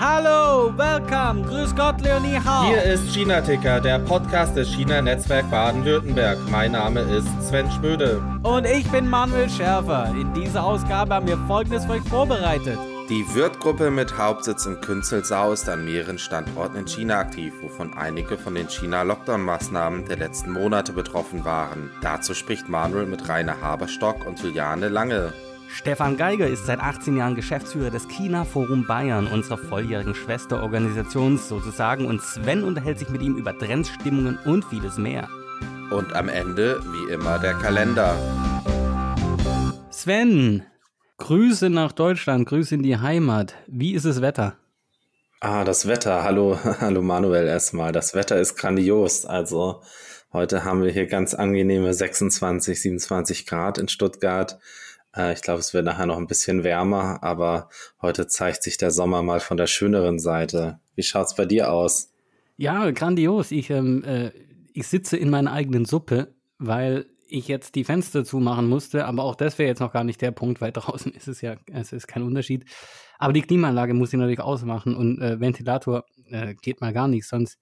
Hallo, welcome, grüß Gott, Leonie Hau. Hier ist China Ticker, der Podcast des China Netzwerk Baden-Württemberg. Mein Name ist Sven Schmöde. Und ich bin Manuel Schärfer. In dieser Ausgabe haben wir folgendes für euch vorbereitet. Die Wirtgruppe mit Hauptsitz in Künzelsau ist an mehreren Standorten in China aktiv, wovon einige von den China-Lockdown-Maßnahmen der letzten Monate betroffen waren. Dazu spricht Manuel mit Rainer Haberstock und Juliane Lange. Stefan Geiger ist seit 18 Jahren Geschäftsführer des China Forum Bayern, unserer volljährigen Schwesterorganisation sozusagen, und Sven unterhält sich mit ihm über Trends, Stimmungen und vieles mehr. Und am Ende, wie immer, der Kalender. Sven, Grüße nach Deutschland, Grüße in die Heimat. Wie ist das Wetter? Ah, das Wetter. Hallo, hallo Manuel erstmal. Das Wetter ist grandios. Also heute haben wir hier ganz angenehme 26, 27 Grad in Stuttgart. Äh, ich glaube, es wird nachher noch ein bisschen wärmer, aber heute zeigt sich der Sommer mal von der schöneren Seite. Wie schaut's bei dir aus? Ja, grandios. Ich, ähm, äh, ich sitze in meiner eigenen Suppe, weil ich jetzt die Fenster zumachen musste, aber auch das wäre jetzt noch gar nicht der Punkt, weil draußen ist es ja, es ist kein Unterschied. Aber die Klimaanlage muss ich natürlich ausmachen und äh, Ventilator äh, geht mal gar nicht, sonst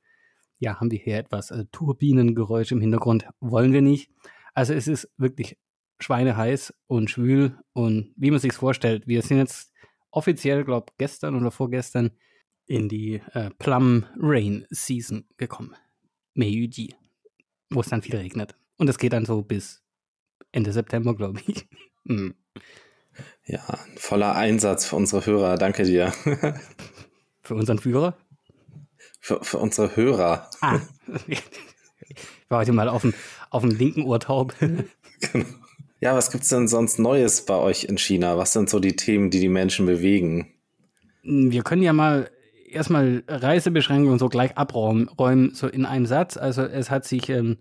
ja, haben wir hier etwas äh, Turbinengeräusch im Hintergrund. Wollen wir nicht. Also es ist wirklich schweineheiß und schwül und wie man sich vorstellt. Wir sind jetzt offiziell, glaube gestern oder vorgestern in die äh, Plum Rain Season gekommen. Meiyuji, wo es dann viel regnet. Und es geht dann so bis Ende September, glaube ich. mm. Ja, voller Einsatz für unsere Hörer. Danke dir. für unseren Führer? Für, für unsere Hörer. Ah. ich war heute mal auf dem, auf dem linken Ohr taub. genau. Ja, was gibt's denn sonst Neues bei euch in China? Was sind so die Themen, die die Menschen bewegen? Wir können ja mal erstmal Reisebeschränkungen so gleich abräumen, räumen, so in einem Satz. Also es hat sich ähm,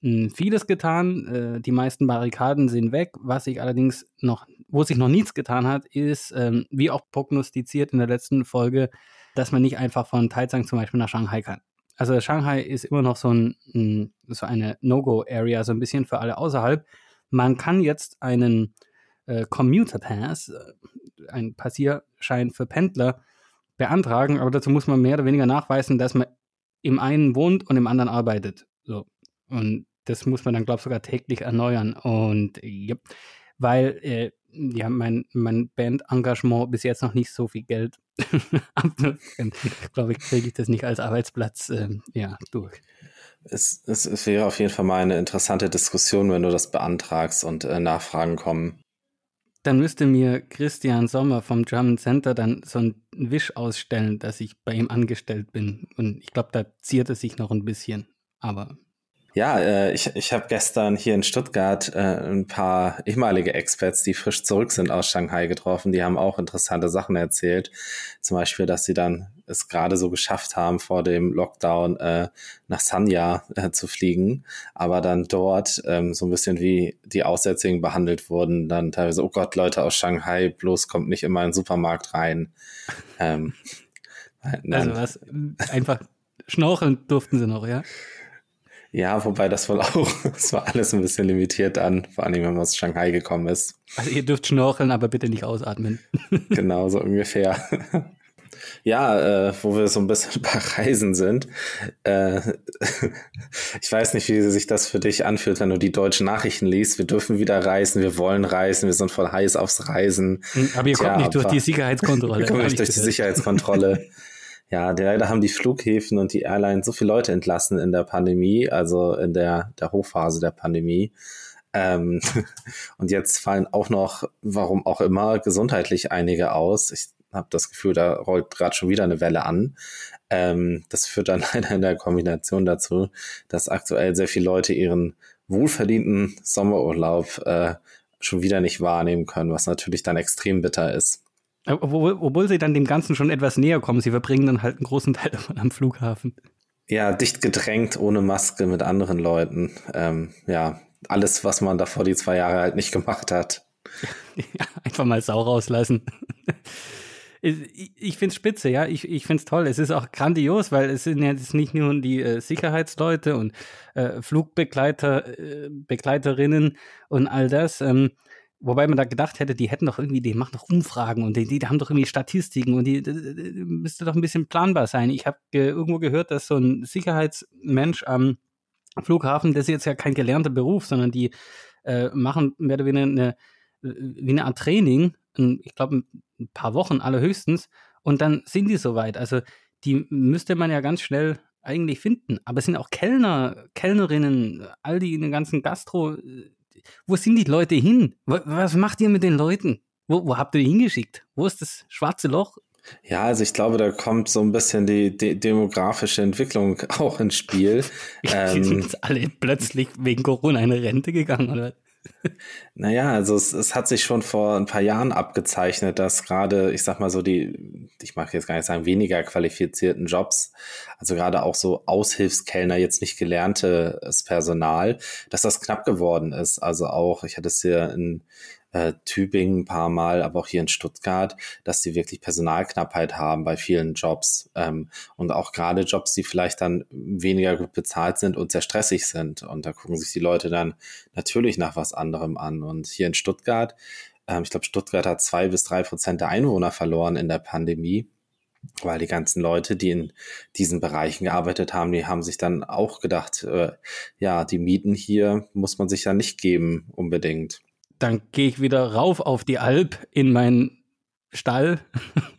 vieles getan. Äh, die meisten Barrikaden sind weg. Was sich allerdings noch, wo sich noch nichts getan hat, ist, ähm, wie auch prognostiziert in der letzten Folge, dass man nicht einfach von Taizang zum Beispiel nach Shanghai kann. Also Shanghai ist immer noch so, ein, so eine No-Go-Area, so ein bisschen für alle außerhalb. Man kann jetzt einen äh, Commuter Pass, äh, einen Passierschein für Pendler, beantragen, aber dazu muss man mehr oder weniger nachweisen, dass man im einen wohnt und im anderen arbeitet. So. Und das muss man dann, glaube ich, sogar täglich erneuern. Und ja, weil äh, ja, mein, mein Band-Engagement bis jetzt noch nicht so viel Geld glaube ich, kriege ich das nicht als Arbeitsplatz äh, ja, durch es, es, es wäre auf jeden Fall mal eine interessante Diskussion, wenn du das beantragst und äh, Nachfragen kommen. Dann müsste mir Christian Sommer vom German Center dann so ein Wisch ausstellen, dass ich bei ihm angestellt bin. Und ich glaube, da ziert es sich noch ein bisschen. Aber ja, äh, ich, ich habe gestern hier in Stuttgart äh, ein paar ehemalige Experts, die frisch zurück sind aus Shanghai getroffen. Die haben auch interessante Sachen erzählt. Zum Beispiel, dass sie dann es gerade so geschafft haben, vor dem Lockdown äh, nach Sanya äh, zu fliegen, aber dann dort ähm, so ein bisschen wie die Aussätzigen behandelt wurden. Dann teilweise, oh Gott, Leute aus Shanghai, bloß kommt nicht immer in den Supermarkt rein. Ähm, also was, einfach schnorcheln durften sie noch, ja? Ja, wobei das wohl auch, es war alles ein bisschen limitiert an, vor allem wenn man aus Shanghai gekommen ist. Also ihr dürft schnorcheln, aber bitte nicht ausatmen. genau, so ungefähr. Ja, äh, wo wir so ein bisschen bei Reisen sind. Äh, ich weiß nicht, wie sich das für dich anfühlt, wenn du die deutschen Nachrichten liest. Wir dürfen wieder reisen, wir wollen reisen, wir sind voll heiß aufs Reisen. Hm, aber ihr Tja, kommt nicht durch die Sicherheitskontrolle. Wir kommen nicht durch die Sicherheitskontrolle. Ja, leider haben die Flughäfen und die Airlines so viele Leute entlassen in der Pandemie, also in der, der Hochphase der Pandemie. Ähm, und jetzt fallen auch noch, warum auch immer, gesundheitlich einige aus. Ich habe das Gefühl, da rollt gerade schon wieder eine Welle an. Ähm, das führt dann leider in der Kombination dazu, dass aktuell sehr viele Leute ihren wohlverdienten Sommerurlaub äh, schon wieder nicht wahrnehmen können, was natürlich dann extrem bitter ist. Obwohl, obwohl sie dann dem Ganzen schon etwas näher kommen, sie verbringen dann halt einen großen Teil davon am Flughafen. Ja, dicht gedrängt, ohne Maske mit anderen Leuten. Ähm, ja, alles, was man davor die zwei Jahre halt nicht gemacht hat. Ja, einfach mal Sau rauslassen ich, finde es spitze, ja, ich, ich finde es toll. Es ist auch grandios, weil es sind jetzt nicht nur die äh, Sicherheitsleute und äh, Flugbegleiter, äh, Begleiterinnen und all das. Ähm, Wobei man da gedacht hätte, die hätten doch irgendwie, die machen doch Umfragen und die, die haben doch irgendwie Statistiken und die, die, die müsste doch ein bisschen planbar sein. Ich habe ge irgendwo gehört, dass so ein Sicherheitsmensch am Flughafen, das ist jetzt ja kein gelernter Beruf, sondern die äh, machen mehr oder weniger eine, wie eine Art Training, ich glaube ein paar Wochen allerhöchstens, und dann sind die soweit. Also die müsste man ja ganz schnell eigentlich finden. Aber es sind auch Kellner, Kellnerinnen, all die in den ganzen Gastro. Wo sind die Leute hin? Was macht ihr mit den Leuten? Wo, wo habt ihr die hingeschickt? Wo ist das schwarze Loch? Ja, also ich glaube, da kommt so ein bisschen die, die demografische Entwicklung auch ins Spiel. die ähm, sind jetzt alle plötzlich wegen Corona in Rente gegangen, oder? Naja, also es, es hat sich schon vor ein paar Jahren abgezeichnet, dass gerade, ich sag mal so, die, ich mag jetzt gar nicht sagen, weniger qualifizierten Jobs, also gerade auch so Aushilfskellner, jetzt nicht gelerntes Personal, dass das knapp geworden ist. Also auch, ich hatte es hier in äh, Tübingen ein paar Mal, aber auch hier in Stuttgart, dass sie wirklich Personalknappheit haben bei vielen Jobs ähm, und auch gerade Jobs, die vielleicht dann weniger gut bezahlt sind und sehr stressig sind. Und da gucken sich die Leute dann natürlich nach was anderem an. Und hier in Stuttgart, ähm, ich glaube, Stuttgart hat zwei bis drei Prozent der Einwohner verloren in der Pandemie weil die ganzen Leute, die in diesen Bereichen gearbeitet haben, die haben sich dann auch gedacht, äh, ja, die Mieten hier muss man sich ja nicht geben unbedingt dann gehe ich wieder rauf auf die Alp in meinen Stall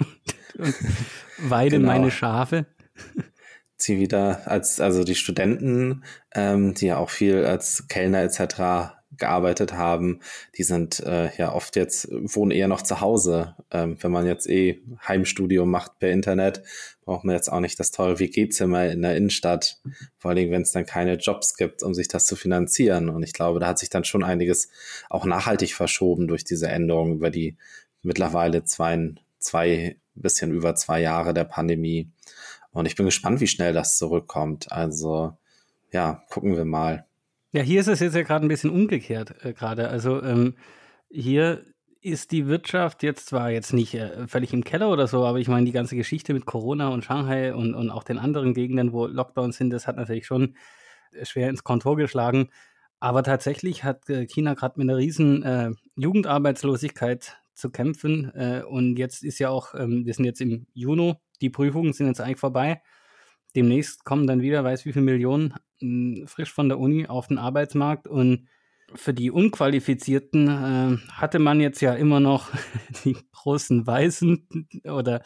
und weide genau. meine Schafe. Zieh wieder als, also die Studenten, ähm, die ja auch viel als Kellner etc gearbeitet haben, die sind äh, ja oft jetzt, wohnen eher noch zu Hause. Ähm, wenn man jetzt eh Heimstudio macht per Internet, braucht man jetzt auch nicht das teure WG-Zimmer in der Innenstadt. Vor allem, wenn es dann keine Jobs gibt, um sich das zu finanzieren. Und ich glaube, da hat sich dann schon einiges auch nachhaltig verschoben durch diese Änderung über die mittlerweile zwei, zwei, bisschen über zwei Jahre der Pandemie. Und ich bin gespannt, wie schnell das zurückkommt. Also, ja, gucken wir mal. Ja, hier ist es jetzt ja gerade ein bisschen umgekehrt äh, gerade. Also ähm, hier ist die Wirtschaft jetzt zwar jetzt nicht äh, völlig im Keller oder so, aber ich meine, die ganze Geschichte mit Corona und Shanghai und, und auch den anderen Gegenden, wo Lockdowns sind, das hat natürlich schon äh, schwer ins Kontor geschlagen. Aber tatsächlich hat äh, China gerade mit einer riesen äh, Jugendarbeitslosigkeit zu kämpfen. Äh, und jetzt ist ja auch, ähm, wir sind jetzt im Juni, die Prüfungen sind jetzt eigentlich vorbei demnächst kommen dann wieder, weiß wie viele Millionen hm, frisch von der Uni auf den Arbeitsmarkt. Und für die Unqualifizierten äh, hatte man jetzt ja immer noch die großen Weißen oder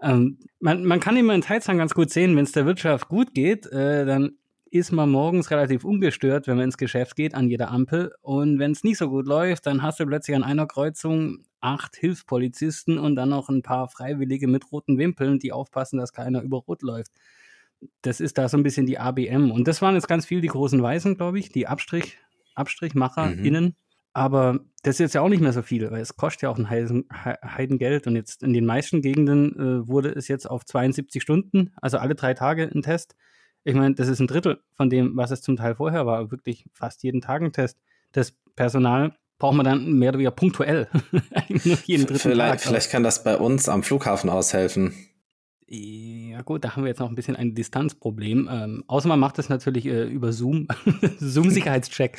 ähm, man, man kann immer in Teilzahlen ganz gut sehen, wenn es der Wirtschaft gut geht, äh, dann ist man morgens relativ ungestört, wenn man ins Geschäft geht, an jeder Ampel. Und wenn es nicht so gut läuft, dann hast du plötzlich an einer Kreuzung acht Hilfspolizisten und dann noch ein paar Freiwillige mit roten Wimpeln, die aufpassen, dass keiner über Rot läuft. Das ist da so ein bisschen die ABM. Und das waren jetzt ganz viel die großen Weißen, glaube ich, die Abstrich, AbstrichmacherInnen. Mhm. Aber das ist jetzt ja auch nicht mehr so viel, weil es kostet ja auch ein Heidengeld. Und jetzt in den meisten Gegenden äh, wurde es jetzt auf 72 Stunden, also alle drei Tage ein Test, ich meine, das ist ein Drittel von dem, was es zum Teil vorher war. Wirklich fast jeden Tag ein Test. Das Personal braucht man dann mehr oder weniger punktuell. jeden dritten vielleicht, Tag. vielleicht kann das bei uns am Flughafen aushelfen. Ja gut, da haben wir jetzt noch ein bisschen ein Distanzproblem. Ähm, außer man macht das natürlich äh, über Zoom. Zoom-Sicherheitscheck.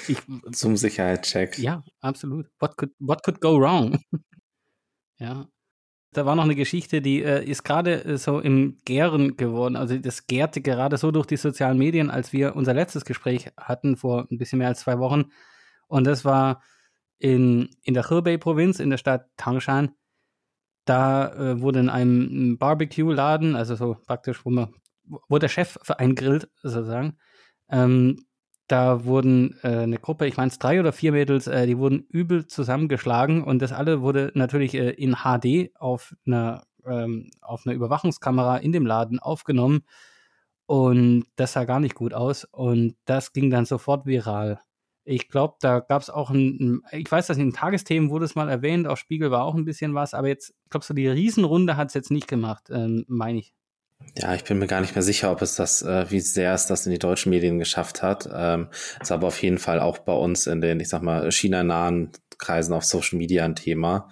Zoom-Sicherheitscheck. Ja, absolut. What could, what could go wrong? ja. Da war noch eine Geschichte, die äh, ist gerade äh, so im Gären geworden. Also das gärte gerade so durch die sozialen Medien, als wir unser letztes Gespräch hatten vor ein bisschen mehr als zwei Wochen. Und das war in, in der Hebei-Provinz, in der Stadt Tangshan. Da äh, wurde in einem Barbecue-Laden, also so praktisch, wo man, wo der Chef für einen grillt, sozusagen, ähm, da wurden äh, eine Gruppe, ich meine es drei oder vier Mädels, äh, die wurden übel zusammengeschlagen und das alle wurde natürlich äh, in HD auf einer, ähm, auf einer Überwachungskamera in dem Laden aufgenommen und das sah gar nicht gut aus und das ging dann sofort viral. Ich glaube, da gab es auch ein, ich weiß, dass in Tagesthemen wurde es mal erwähnt, auf Spiegel war auch ein bisschen was, aber jetzt, ich glaube, so die Riesenrunde hat es jetzt nicht gemacht, ähm, meine ich. Ja, ich bin mir gar nicht mehr sicher, ob es das, äh, wie sehr es das in die deutschen Medien geschafft hat. Ähm, ist aber auf jeden Fall auch bei uns in den, ich sag mal, China-nahen Kreisen auf Social Media ein Thema.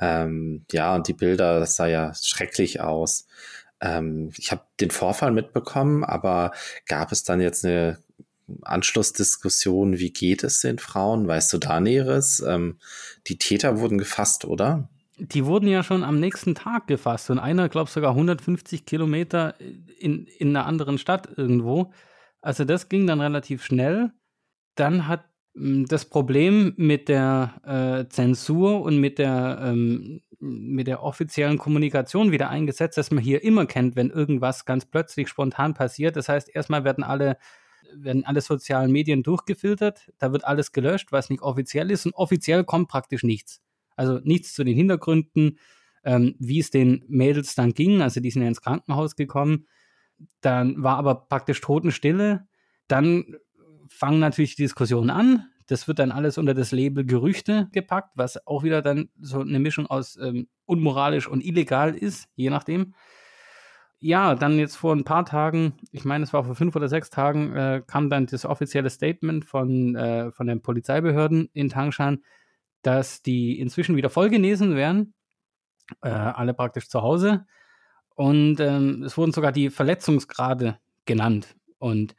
Ähm, ja, und die Bilder, das sah ja schrecklich aus. Ähm, ich habe den Vorfall mitbekommen, aber gab es dann jetzt eine Anschlussdiskussion, wie geht es den Frauen? Weißt du da Näheres? Ähm, die Täter wurden gefasst, oder? Die wurden ja schon am nächsten Tag gefasst und einer, glaube sogar 150 Kilometer in, in einer anderen Stadt irgendwo. Also das ging dann relativ schnell. Dann hat hm, das Problem mit der äh, Zensur und mit der, ähm, mit der offiziellen Kommunikation wieder eingesetzt, dass man hier immer kennt, wenn irgendwas ganz plötzlich spontan passiert. Das heißt, erstmal werden alle werden alle sozialen Medien durchgefiltert, da wird alles gelöscht, was nicht offiziell ist und offiziell kommt praktisch nichts. Also nichts zu den Hintergründen, ähm, wie es den Mädels dann ging. Also die sind ja ins Krankenhaus gekommen. Dann war aber praktisch Totenstille. Dann fangen natürlich die Diskussionen an. Das wird dann alles unter das Label Gerüchte gepackt, was auch wieder dann so eine Mischung aus ähm, unmoralisch und illegal ist, je nachdem. Ja, dann jetzt vor ein paar Tagen, ich meine, es war vor fünf oder sechs Tagen, äh, kam dann das offizielle Statement von, äh, von den Polizeibehörden in Tangshan, dass die inzwischen wieder voll genesen wären, äh, alle praktisch zu Hause. Und ähm, es wurden sogar die Verletzungsgrade genannt. Und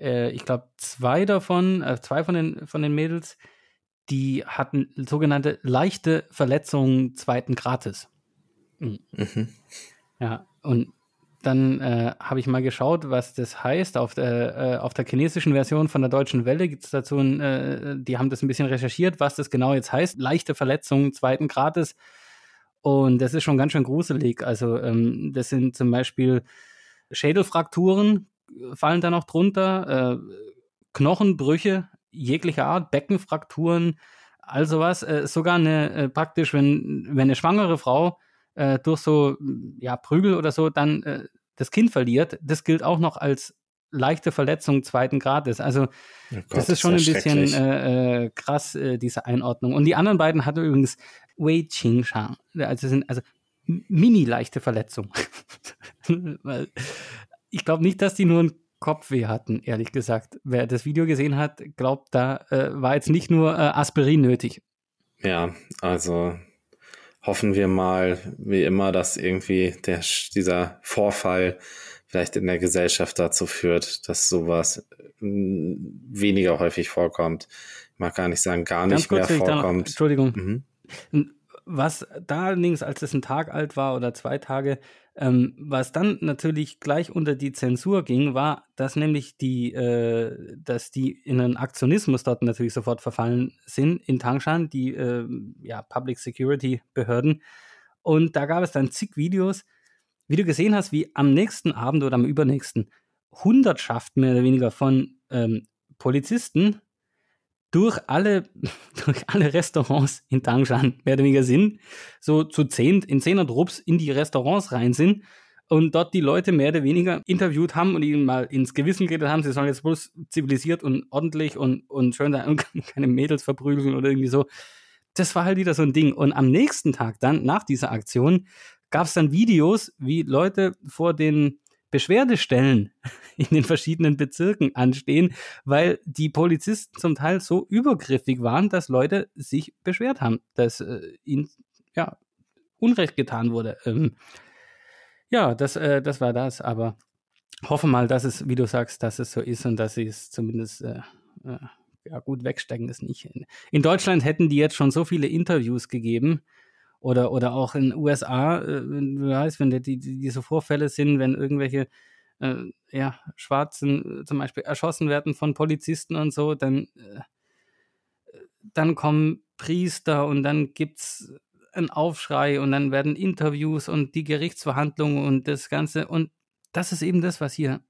äh, ich glaube, zwei davon, äh, zwei von den, von den Mädels, die hatten sogenannte leichte Verletzungen zweiten Grades. Mhm. Mhm. Ja, und dann äh, habe ich mal geschaut, was das heißt. Auf der, äh, auf der chinesischen Version von der Deutschen Welle gibt es dazu, ein, äh, die haben das ein bisschen recherchiert, was das genau jetzt heißt. Leichte Verletzungen zweiten Grades. Und das ist schon ganz schön gruselig. Also ähm, das sind zum Beispiel Schädelfrakturen, fallen da noch drunter, äh, Knochenbrüche jeglicher Art, Beckenfrakturen, all sowas. Äh, sogar eine äh, praktisch, wenn, wenn eine schwangere Frau äh, durch so ja, Prügel oder so dann äh, das Kind verliert, das gilt auch noch als leichte Verletzung zweiten Grades. Also oh Gott, das ist schon ein bisschen äh, äh, krass, äh, diese Einordnung. Und die anderen beiden hatten übrigens Wei Qing Shang. Also sind also mini leichte Verletzung. ich glaube nicht, dass die nur einen Kopfweh hatten, ehrlich gesagt. Wer das Video gesehen hat, glaubt, da äh, war jetzt nicht nur äh, Aspirin nötig. Ja, also hoffen wir mal, wie immer, dass irgendwie der, dieser Vorfall vielleicht in der Gesellschaft dazu führt, dass sowas mm, weniger häufig vorkommt. Ich mag gar nicht sagen, gar nicht mehr vorkommt. Noch, Entschuldigung. Mhm. Was da allerdings, als es ein Tag alt war oder zwei Tage, ähm, was dann natürlich gleich unter die Zensur ging, war, dass nämlich die, äh, dass die in einen Aktionismus dort natürlich sofort verfallen sind in Tangshan, die äh, ja, Public Security Behörden. Und da gab es dann zig Videos, wie du gesehen hast, wie am nächsten Abend oder am übernächsten Hundertschaft mehr oder weniger von ähm, Polizisten durch alle, durch alle Restaurants in Tangshan mehr oder weniger sind, so zu zehn, in zehner Trupps in die Restaurants rein sind und dort die Leute mehr oder weniger interviewt haben und ihnen mal ins Gewissen geredet haben, sie sollen jetzt bloß zivilisiert und ordentlich und, und schön da keine Mädels verprügeln oder irgendwie so. Das war halt wieder so ein Ding. Und am nächsten Tag dann, nach dieser Aktion, gab es dann Videos, wie Leute vor den Beschwerdestellen in den verschiedenen Bezirken anstehen, weil die Polizisten zum Teil so übergriffig waren, dass Leute sich beschwert haben, dass äh, ihnen ja Unrecht getan wurde. Ähm, ja, das, äh, das war das, aber hoffe mal, dass es, wie du sagst, dass es so ist und dass sie es zumindest äh, äh ja, gut wegstecken es nicht. In Deutschland hätten die jetzt schon so viele Interviews gegeben, oder, oder auch in den USA, äh, du weißt, wenn die, die, diese Vorfälle sind, wenn irgendwelche äh, ja, Schwarzen äh, zum Beispiel erschossen werden von Polizisten und so, dann, äh, dann kommen Priester und dann gibt es einen Aufschrei und dann werden Interviews und die Gerichtsverhandlungen und das Ganze. Und das ist eben das, was hier,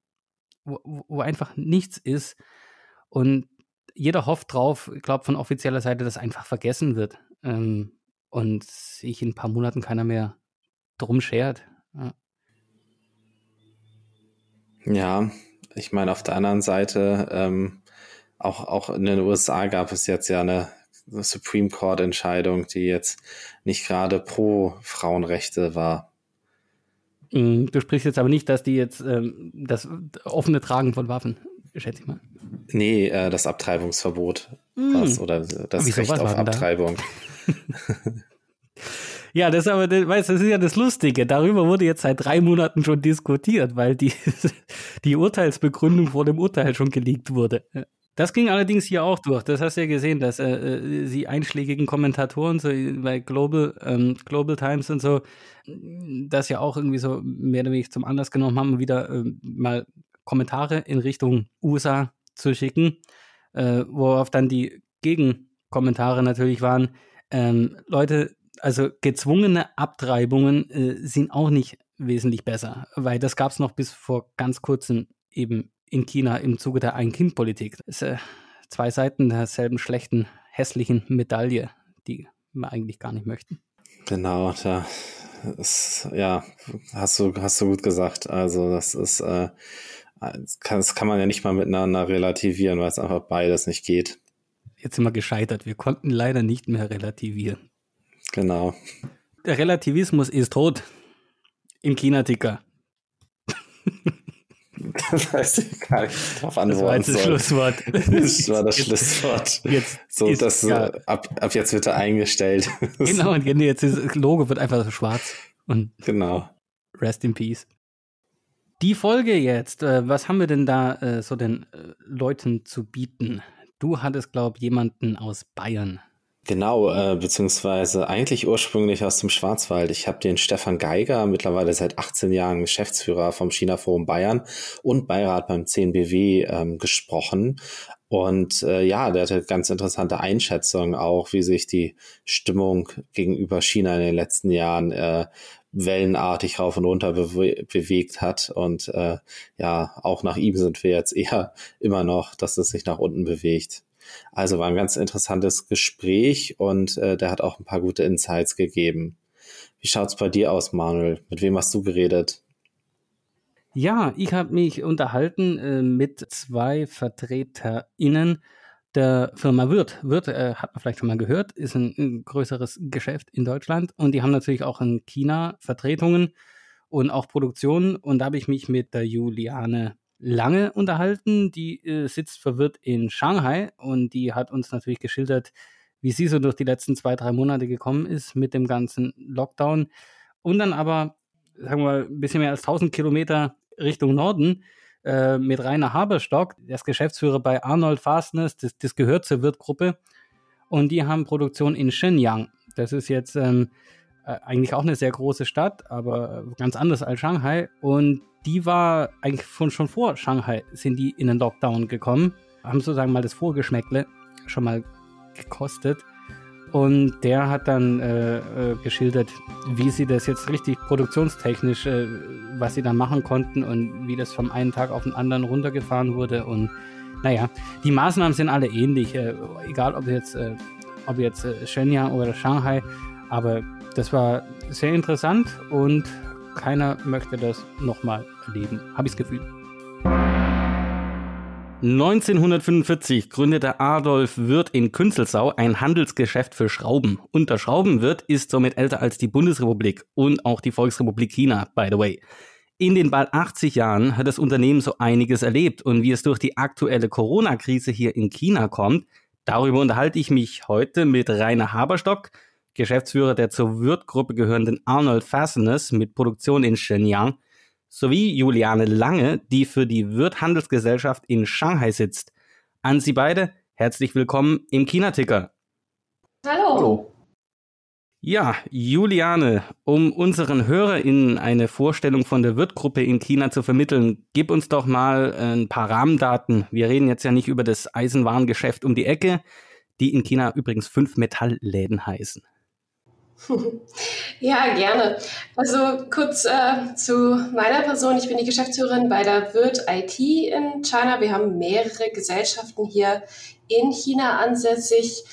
wo, wo einfach nichts ist. Und jeder hofft drauf, ich glaube von offizieller Seite, dass einfach vergessen wird. Ähm, und sich in ein paar Monaten keiner mehr drum schert. Ja. Ja, ich meine, auf der anderen Seite, ähm, auch, auch in den USA gab es jetzt ja eine Supreme Court-Entscheidung, die jetzt nicht gerade pro Frauenrechte war. Mm, du sprichst jetzt aber nicht, dass die jetzt ähm, das offene Tragen von Waffen, schätze ich mal. Nee, äh, das Abtreibungsverbot mm. was, oder das Recht auf Abtreibung. Ja, das ist aber, weißt, das ist ja das Lustige. Darüber wurde jetzt seit drei Monaten schon diskutiert, weil die, die Urteilsbegründung vor dem Urteil schon geleakt wurde. Das ging allerdings hier auch durch. Das hast du ja gesehen, dass äh, äh die einschlägigen Kommentatoren so bei Global, ähm, Global Times und so, das ja auch irgendwie so mehr oder weniger zum Anlass genommen haben, wieder äh, mal Kommentare in Richtung USA zu schicken, äh, worauf dann die Gegenkommentare natürlich waren, ähm, Leute, also gezwungene Abtreibungen äh, sind auch nicht wesentlich besser, weil das gab es noch bis vor ganz kurzem eben in China im Zuge der Ein-Kind-Politik. Das ist äh, zwei Seiten derselben schlechten, hässlichen Medaille, die wir eigentlich gar nicht möchten. Genau, da ist, ja, hast du, hast du gut gesagt. Also das ist, äh, das kann, das kann man ja nicht mal miteinander relativieren, weil es einfach beides nicht geht. Jetzt sind wir gescheitert. Wir konnten leider nicht mehr relativieren. Genau. Der Relativismus ist tot. Im China-Ticker. das heißt ich gar nicht drauf antworten Das war jetzt das Schlusswort. Das war das Schlusswort. Jetzt so, ist, das, ja. ab, ab jetzt wird er eingestellt. Genau, und jetzt das Logo wird einfach so schwarz. Und genau. Rest in Peace. Die Folge jetzt, äh, was haben wir denn da äh, so den äh, Leuten zu bieten? Du hattest, glaube ich, jemanden aus Bayern. Genau, äh, beziehungsweise eigentlich ursprünglich aus dem Schwarzwald. Ich habe den Stefan Geiger, mittlerweile seit 18 Jahren Geschäftsführer vom China Forum Bayern und Beirat beim CNBW ähm, gesprochen. Und äh, ja, der hatte ganz interessante Einschätzungen auch, wie sich die Stimmung gegenüber China in den letzten Jahren äh, wellenartig rauf und runter bewe bewegt hat. Und äh, ja, auch nach ihm sind wir jetzt eher immer noch, dass es sich nach unten bewegt. Also war ein ganz interessantes Gespräch und äh, der hat auch ein paar gute Insights gegeben. Wie schaut's bei dir aus, Manuel? Mit wem hast du geredet? Ja, ich habe mich unterhalten äh, mit zwei VertreterInnen der Firma Wirth. Wirth äh, hat man vielleicht schon mal gehört, ist ein, ein, größeres Geschäft in Deutschland und die haben natürlich auch in China Vertretungen und auch Produktionen und da habe ich mich mit der Juliane lange unterhalten. Die äh, sitzt verwirrt in Shanghai und die hat uns natürlich geschildert, wie sie so durch die letzten zwei, drei Monate gekommen ist mit dem ganzen Lockdown. Und dann aber, sagen wir mal, ein bisschen mehr als 1000 Kilometer Richtung Norden äh, mit Rainer Haberstock, der ist Geschäftsführer bei Arnold Fastness, das, das gehört zur Wirtgruppe. Und die haben Produktion in Shenyang. Das ist jetzt ähm, äh, eigentlich auch eine sehr große Stadt, aber ganz anders als Shanghai. Und die war eigentlich von, schon vor Shanghai sind die in den Lockdown gekommen, haben sozusagen mal das Vorgeschmäckle schon mal gekostet. Und der hat dann äh, äh, geschildert, wie sie das jetzt richtig produktionstechnisch, äh, was sie da machen konnten und wie das vom einen Tag auf den anderen runtergefahren wurde. Und naja, die Maßnahmen sind alle ähnlich, äh, egal ob jetzt, äh, ob jetzt äh, Shenyang oder Shanghai. Aber das war sehr interessant und keiner möchte das nochmal erleben, habe ich das Gefühl. 1945 gründete Adolf Wirth in Künzelsau ein Handelsgeschäft für Schrauben. Und der Schraubenwirt ist somit älter als die Bundesrepublik und auch die Volksrepublik China, by the way. In den bald 80 Jahren hat das Unternehmen so einiges erlebt und wie es durch die aktuelle Corona-Krise hier in China kommt, darüber unterhalte ich mich heute mit Rainer Haberstock, Geschäftsführer der zur Wirth-Gruppe gehörenden Arnold Fasteners mit Produktion in Shenyang, sowie Juliane Lange, die für die Wirth Handelsgesellschaft in Shanghai sitzt. An Sie beide herzlich willkommen im China-Ticker. Hallo. Hallo. Ja, Juliane, um unseren HörerInnen eine Vorstellung von der Wirth-Gruppe in China zu vermitteln, gib uns doch mal ein paar Rahmendaten. Wir reden jetzt ja nicht über das Eisenwarengeschäft um die Ecke, die in China übrigens fünf Metallläden heißen. Ja, gerne. Also kurz äh, zu meiner Person. Ich bin die Geschäftsführerin bei der Wirt IT in China. Wir haben mehrere Gesellschaften hier in China ansässig.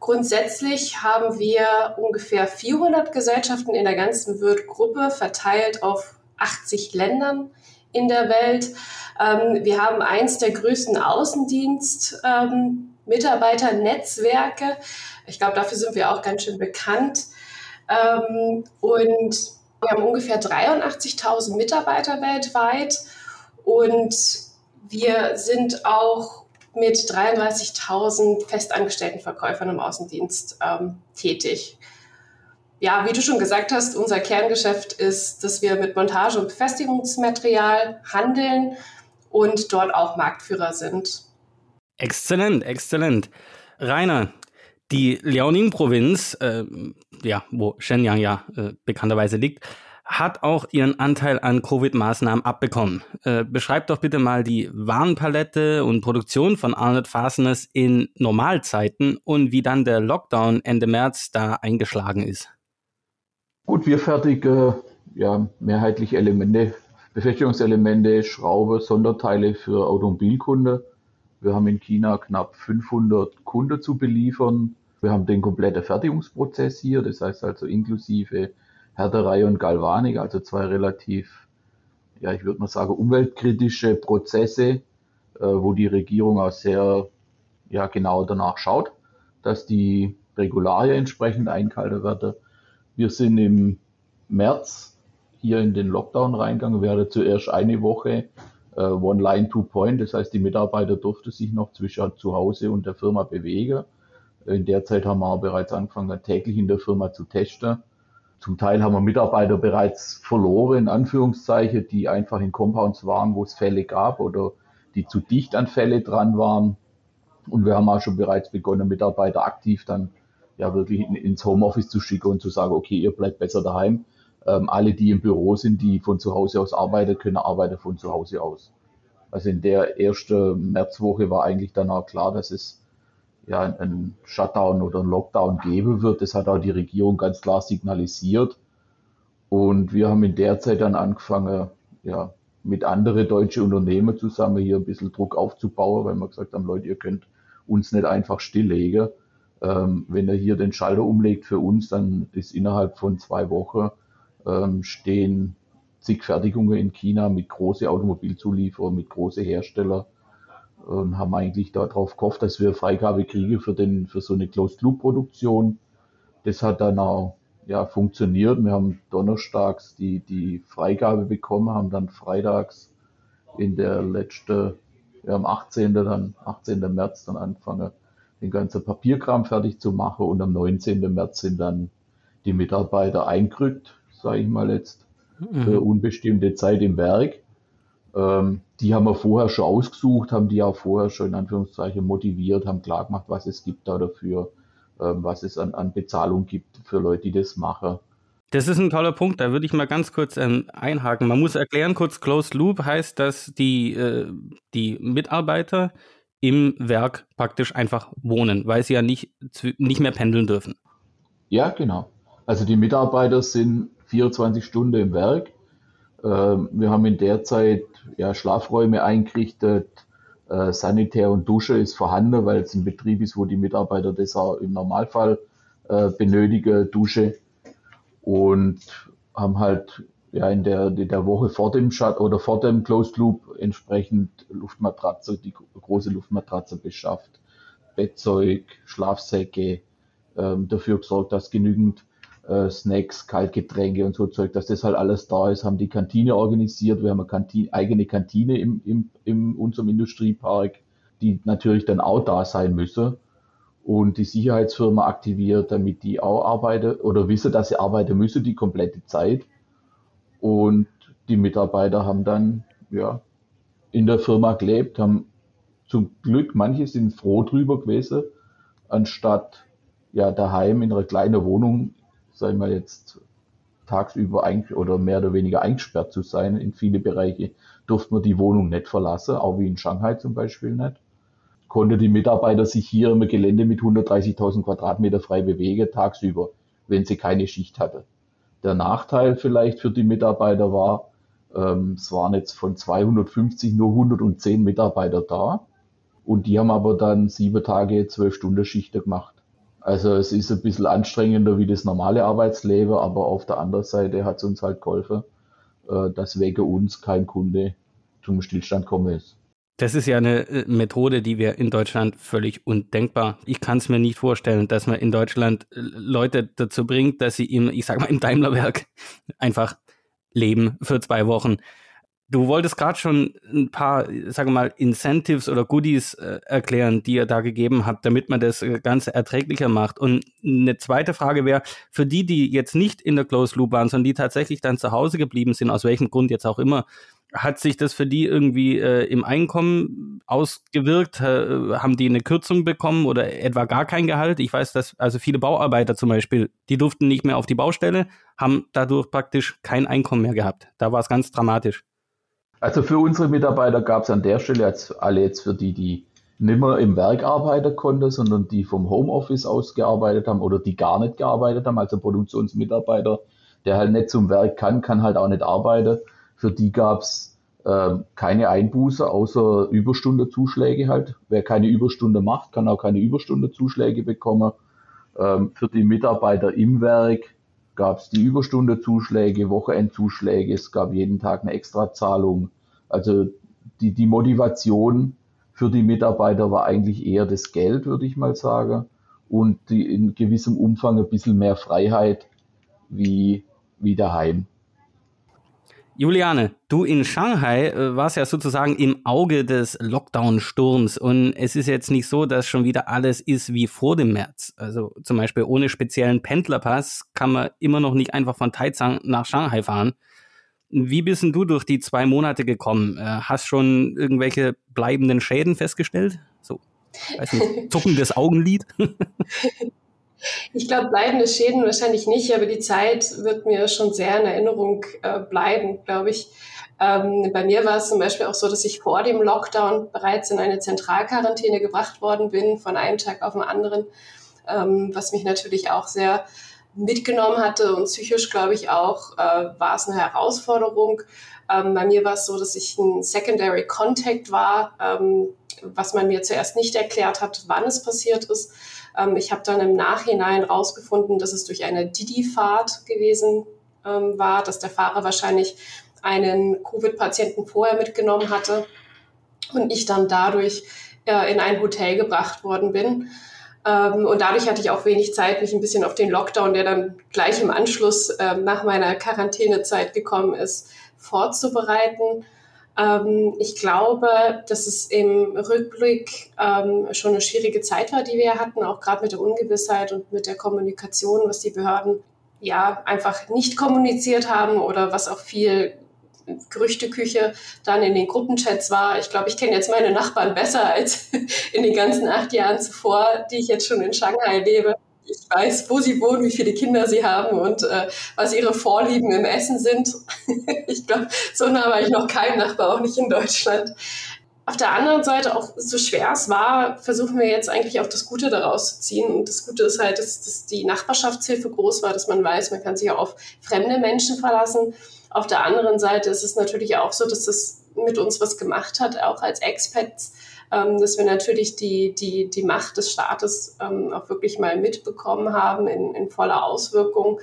Grundsätzlich haben wir ungefähr 400 Gesellschaften in der ganzen Wirt-Gruppe verteilt auf 80 Ländern in der Welt. Ähm, wir haben eins der größten Außendienst-Mitarbeiternetzwerke. Ähm, ich glaube, dafür sind wir auch ganz schön bekannt. Ähm, und wir haben ungefähr 83.000 Mitarbeiter weltweit und wir sind auch mit 33.000 festangestellten Verkäufern im Außendienst ähm, tätig. ja, wie du schon gesagt hast, unser Kerngeschäft ist, dass wir mit Montage- und Befestigungsmaterial handeln und dort auch Marktführer sind. Exzellent, exzellent. Rainer, die Liaoning-Provinz, äh, ja, wo Shenyang ja äh, bekannterweise liegt, hat auch ihren Anteil an Covid-Maßnahmen abbekommen. Äh, beschreibt doch bitte mal die Warenpalette und Produktion von Arnold Fasteners in Normalzeiten und wie dann der Lockdown Ende März da eingeschlagen ist. Gut, wir fertigen ja, mehrheitlich Elemente, Befestigungselemente, Schraube, Sonderteile für Automobilkunde. Wir haben in China knapp 500 Kunden zu beliefern. Wir haben den kompletten Fertigungsprozess hier, das heißt also inklusive Härterei und Galvanik, also zwei relativ, ja, ich würde mal sagen, umweltkritische Prozesse, äh, wo die Regierung auch sehr ja, genau danach schaut, dass die Regularien entsprechend eingehalten werden. Wir sind im März hier in den Lockdown reingegangen. Wir hatten zuerst eine Woche One Line, Two Point, das heißt, die Mitarbeiter durften sich noch zwischen zu Hause und der Firma bewegen. In der Zeit haben wir bereits angefangen, täglich in der Firma zu testen zum Teil haben wir Mitarbeiter bereits verloren, in Anführungszeichen, die einfach in Compounds waren, wo es Fälle gab oder die zu dicht an Fälle dran waren. Und wir haben auch schon bereits begonnen, Mitarbeiter aktiv dann ja wirklich ins Homeoffice zu schicken und zu sagen, okay, ihr bleibt besser daheim. Ähm, alle, die im Büro sind, die von zu Hause aus arbeiten, können arbeiten von zu Hause aus. Also in der ersten Märzwoche war eigentlich dann auch klar, dass es ja, einen Shutdown oder einen Lockdown geben wird. Das hat auch die Regierung ganz klar signalisiert. Und wir haben in der Zeit dann angefangen, ja, mit anderen deutschen Unternehmen zusammen hier ein bisschen Druck aufzubauen, weil wir gesagt haben, Leute, ihr könnt uns nicht einfach stilllegen. Ähm, wenn ihr hier den Schalter umlegt für uns, dann ist innerhalb von zwei Wochen ähm, stehen zig Fertigungen in China mit großen Automobilzulieferern, mit großen Herstellern und haben eigentlich darauf gehofft, dass wir Freigabe kriegen für, den, für so eine Closed-Loop-Produktion. Das hat dann auch ja, funktioniert. Wir haben donnerstags die, die Freigabe bekommen, haben dann freitags in der letzten, ja, am 18. dann, 18. März dann angefangen, den ganzen Papierkram fertig zu machen und am 19. März sind dann die Mitarbeiter eingerückt, sage ich mal jetzt, mhm. für unbestimmte Zeit im Werk. Ähm, die haben wir vorher schon ausgesucht, haben die auch vorher schon in Anführungszeichen motiviert, haben klar gemacht, was es gibt da dafür, ähm, was es an, an Bezahlung gibt für Leute, die das machen. Das ist ein toller Punkt, da würde ich mal ganz kurz ähm, einhaken. Man muss erklären, kurz Closed Loop heißt, dass die, äh, die Mitarbeiter im Werk praktisch einfach wohnen, weil sie ja nicht, nicht mehr pendeln dürfen. Ja, genau. Also die Mitarbeiter sind 24 Stunden im Werk ähm, wir haben in der Zeit ja, Schlafräume eingerichtet, äh, Sanitär und Dusche ist vorhanden, weil es ein Betrieb ist, wo die Mitarbeiter das auch im Normalfall äh, benötigen, Dusche. Und haben halt ja in der, in der Woche vor dem Shut oder vor dem Closed Loop entsprechend Luftmatratze, die große Luftmatratze beschafft, Bettzeug, Schlafsäcke, ähm, dafür gesorgt, dass genügend äh, Snacks, Kaltgetränke und so Zeug, dass das halt alles da ist, haben die Kantine organisiert. Wir haben eine Kantine, eigene Kantine im, im, in unserem Industriepark, die natürlich dann auch da sein müsse. Und die Sicherheitsfirma aktiviert, damit die auch arbeiten oder wissen, dass sie arbeiten müssen die komplette Zeit. Und die Mitarbeiter haben dann ja in der Firma gelebt, haben zum Glück, manche sind froh drüber gewesen, anstatt ja daheim in einer kleinen Wohnung sagen wir jetzt, tagsüber oder mehr oder weniger eingesperrt zu sein in viele Bereiche, durfte man die Wohnung nicht verlassen, auch wie in Shanghai zum Beispiel nicht. Konnte die Mitarbeiter sich hier im Gelände mit 130.000 Quadratmeter frei bewegen, tagsüber, wenn sie keine Schicht hatte. Der Nachteil vielleicht für die Mitarbeiter war, ähm, es waren jetzt von 250 nur 110 Mitarbeiter da und die haben aber dann sieben Tage, zwölf Stunden Schichten gemacht. Also es ist ein bisschen anstrengender wie das normale Arbeitsleben, aber auf der anderen Seite hat es uns halt geholfen, äh, dass wegen uns kein Kunde zum Stillstand kommen ist. Das ist ja eine äh, Methode, die wir in Deutschland völlig undenkbar. Ich kann es mir nicht vorstellen, dass man in Deutschland äh, Leute dazu bringt, dass sie im, ich sag mal, im Daimlerwerk einfach leben für zwei Wochen. Du wolltest gerade schon ein paar, sagen wir mal, Incentives oder Goodies äh, erklären, die ihr da gegeben habt, damit man das äh, Ganze erträglicher macht. Und eine zweite Frage wäre, für die, die jetzt nicht in der Closed Loop waren, sondern die tatsächlich dann zu Hause geblieben sind, aus welchem Grund jetzt auch immer, hat sich das für die irgendwie äh, im Einkommen ausgewirkt? Äh, haben die eine Kürzung bekommen oder etwa gar kein Gehalt? Ich weiß, dass also viele Bauarbeiter zum Beispiel, die durften nicht mehr auf die Baustelle, haben dadurch praktisch kein Einkommen mehr gehabt. Da war es ganz dramatisch. Also für unsere Mitarbeiter gab es an der Stelle jetzt alle jetzt für die, die nimmer im Werk arbeiten konnten, sondern die vom Homeoffice aus gearbeitet haben oder die gar nicht gearbeitet haben, also Produktionsmitarbeiter, der halt nicht zum Werk kann, kann halt auch nicht arbeiten. Für die gab es äh, keine Einbuße, außer Überstundezuschläge halt. Wer keine Überstunde macht, kann auch keine Überstundezuschläge bekommen. Ähm, für die Mitarbeiter im Werk gab es die Überstundezuschläge, Wochenendzuschläge, es gab jeden Tag eine Extrazahlung. Also die, die Motivation für die Mitarbeiter war eigentlich eher das Geld, würde ich mal sagen, und die in gewissem Umfang ein bisschen mehr Freiheit wie, wie daheim. Juliane, du in Shanghai äh, warst ja sozusagen im Auge des Lockdown-Sturms und es ist jetzt nicht so, dass schon wieder alles ist wie vor dem März. Also zum Beispiel ohne speziellen Pendlerpass kann man immer noch nicht einfach von Taizang nach Shanghai fahren. Wie bist denn du durch die zwei Monate gekommen? Äh, hast schon irgendwelche bleibenden Schäden festgestellt? So, weiß nicht, zuckendes Augenlid? Ich glaube, bleibende Schäden wahrscheinlich nicht, aber die Zeit wird mir schon sehr in Erinnerung äh, bleiben, glaube ich. Ähm, bei mir war es zum Beispiel auch so, dass ich vor dem Lockdown bereits in eine Zentralquarantäne gebracht worden bin, von einem Tag auf den anderen, ähm, was mich natürlich auch sehr mitgenommen hatte und psychisch, glaube ich, auch äh, war es eine Herausforderung. Ähm, bei mir war es so, dass ich ein Secondary Contact war, ähm, was man mir zuerst nicht erklärt hat, wann es passiert ist. Ähm, ich habe dann im Nachhinein rausgefunden, dass es durch eine Didi-Fahrt gewesen ähm, war, dass der Fahrer wahrscheinlich einen Covid-Patienten vorher mitgenommen hatte und ich dann dadurch äh, in ein Hotel gebracht worden bin. Ähm, und dadurch hatte ich auch wenig Zeit, mich ein bisschen auf den Lockdown, der dann gleich im Anschluss äh, nach meiner Quarantänezeit gekommen ist, vorzubereiten. Ähm, ich glaube, dass es im Rückblick ähm, schon eine schwierige Zeit war, die wir hatten, auch gerade mit der Ungewissheit und mit der Kommunikation, was die Behörden ja einfach nicht kommuniziert haben oder was auch viel Gerüchteküche dann in den Gruppenchats war. Ich glaube, ich kenne jetzt meine Nachbarn besser als in den ganzen acht Jahren zuvor, die ich jetzt schon in Shanghai lebe ich weiß, wo sie wohnen, wie viele Kinder sie haben und äh, was ihre Vorlieben im Essen sind. ich glaube, so nah war ich noch kein Nachbar, auch nicht in Deutschland. Auf der anderen Seite, auch so schwer es war, versuchen wir jetzt eigentlich auch das Gute daraus zu ziehen. Und das Gute ist halt, dass, dass die Nachbarschaftshilfe groß war, dass man weiß, man kann sich auch auf fremde Menschen verlassen. Auf der anderen Seite ist es natürlich auch so, dass das mit uns was gemacht hat, auch als Expats ähm, dass wir natürlich die, die, die Macht des Staates ähm, auch wirklich mal mitbekommen haben in, in voller Auswirkung.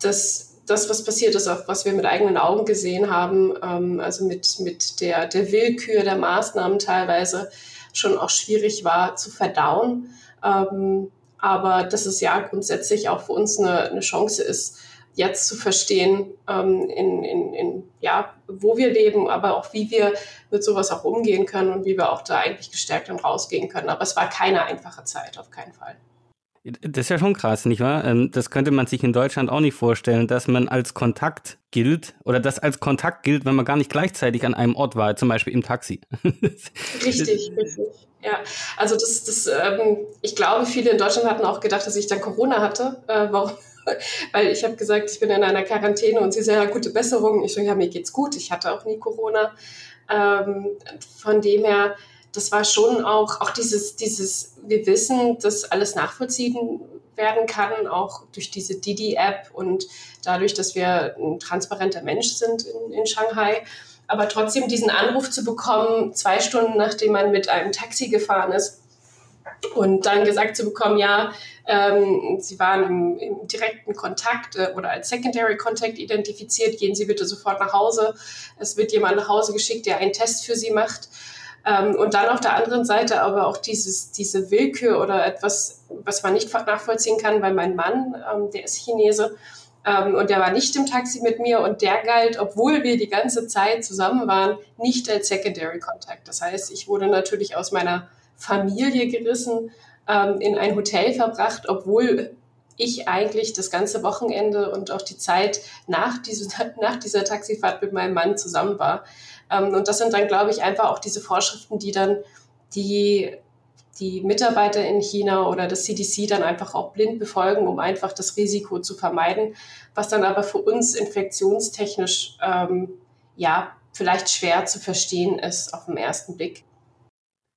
Das das, was passiert ist, auch was wir mit eigenen Augen gesehen haben, ähm, also mit, mit der, der Willkür der Maßnahmen teilweise schon auch schwierig war zu verdauen. Ähm, aber dass es ja grundsätzlich auch für uns eine, eine Chance ist, jetzt zu verstehen, ähm, in, in, in, ja, wo wir leben, aber auch wie wir mit sowas auch umgehen können und wie wir auch da eigentlich gestärkt dann rausgehen können. Aber es war keine einfache Zeit, auf keinen Fall. Das ist ja schon krass, nicht wahr? Ähm, das könnte man sich in Deutschland auch nicht vorstellen, dass man als Kontakt gilt oder das als Kontakt gilt, wenn man gar nicht gleichzeitig an einem Ort war, zum Beispiel im Taxi. richtig, richtig. Ja, also das, das ähm, ich glaube, viele in Deutschland hatten auch gedacht, dass ich dann Corona hatte. Äh, warum? Weil ich habe gesagt, ich bin in einer Quarantäne und sie ja, gute Besserung. Ich so, ja, mir geht's gut. Ich hatte auch nie Corona. Ähm, von dem her, das war schon auch, auch dieses, dieses, wir wissen, dass alles nachvollziehen werden kann, auch durch diese Didi-App und dadurch, dass wir ein transparenter Mensch sind in, in Shanghai. Aber trotzdem diesen Anruf zu bekommen, zwei Stunden nachdem man mit einem Taxi gefahren ist, und dann gesagt zu bekommen, ja, ähm, Sie waren im, im direkten Kontakt äh, oder als Secondary Contact identifiziert, gehen Sie bitte sofort nach Hause. Es wird jemand nach Hause geschickt, der einen Test für Sie macht. Ähm, und dann auf der anderen Seite aber auch dieses, diese Willkür oder etwas, was man nicht nachvollziehen kann, weil mein Mann, ähm, der ist Chinese, Ähm, und der war nicht im Taxi mit mir und der galt, obwohl wir die ganze Zeit zusammen waren, nicht als Secondary Contact. Das heißt, ich wurde natürlich aus meiner Familie gerissen, ähm, in ein Hotel verbracht, obwohl ich eigentlich das ganze Wochenende und auch die Zeit nach, diese, nach dieser Taxifahrt mit meinem Mann zusammen war. Ähm, und das sind dann, glaube ich, einfach auch diese Vorschriften, die dann die die Mitarbeiter in China oder das CDC dann einfach auch blind befolgen, um einfach das Risiko zu vermeiden, was dann aber für uns infektionstechnisch ähm, ja vielleicht schwer zu verstehen ist auf den ersten Blick.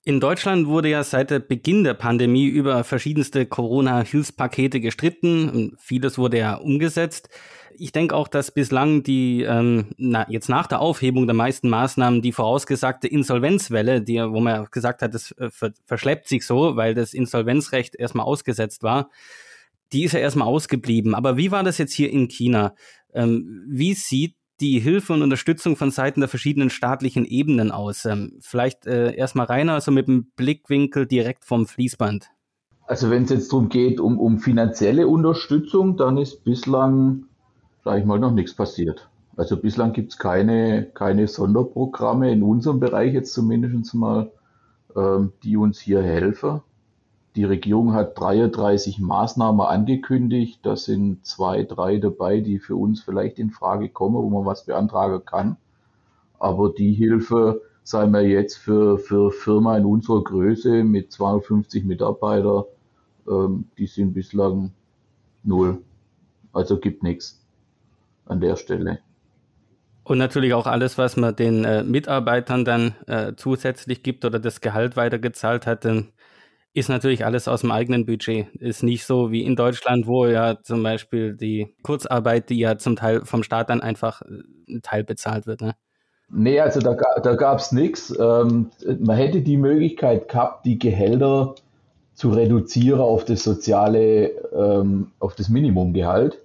In Deutschland wurde ja seit der Beginn der Pandemie über verschiedenste Corona-Hilfspakete gestritten. Vieles wurde ja umgesetzt. Ich denke auch, dass bislang die, ähm, na, jetzt nach der Aufhebung der meisten Maßnahmen die vorausgesagte Insolvenzwelle, die, wo man gesagt hat, das äh, verschleppt sich so, weil das Insolvenzrecht erstmal ausgesetzt war, die ist ja erstmal ausgeblieben. Aber wie war das jetzt hier in China? Ähm, wie sieht die Hilfe und Unterstützung von Seiten der verschiedenen staatlichen Ebenen aus? Ähm, vielleicht äh, erstmal Rainer, also mit dem Blickwinkel direkt vom Fließband. Also wenn es jetzt darum geht, um, um finanzielle Unterstützung, dann ist bislang, sage ich mal, noch nichts passiert. Also bislang gibt es keine, keine Sonderprogramme in unserem Bereich jetzt zumindest mal, ähm, die uns hier helfen. Die Regierung hat 33 Maßnahmen angekündigt. Da sind zwei, drei dabei, die für uns vielleicht in Frage kommen, wo man was beantragen kann. Aber die Hilfe, sei wir jetzt für, für Firma in unserer Größe mit 250 Mitarbeitern, ähm, die sind bislang null. Also gibt nichts an der Stelle. Und natürlich auch alles, was man den äh, Mitarbeitern dann äh, zusätzlich gibt oder das Gehalt weitergezahlt hat, dann ist natürlich alles aus dem eigenen Budget. Ist nicht so wie in Deutschland, wo ja zum Beispiel die Kurzarbeit, die ja zum Teil vom Staat dann einfach äh, ein Teil bezahlt wird. Ne? Nee, also da, da gab es nichts. Ähm, man hätte die Möglichkeit gehabt, die Gehälter zu reduzieren auf das soziale, ähm, auf das Minimumgehalt.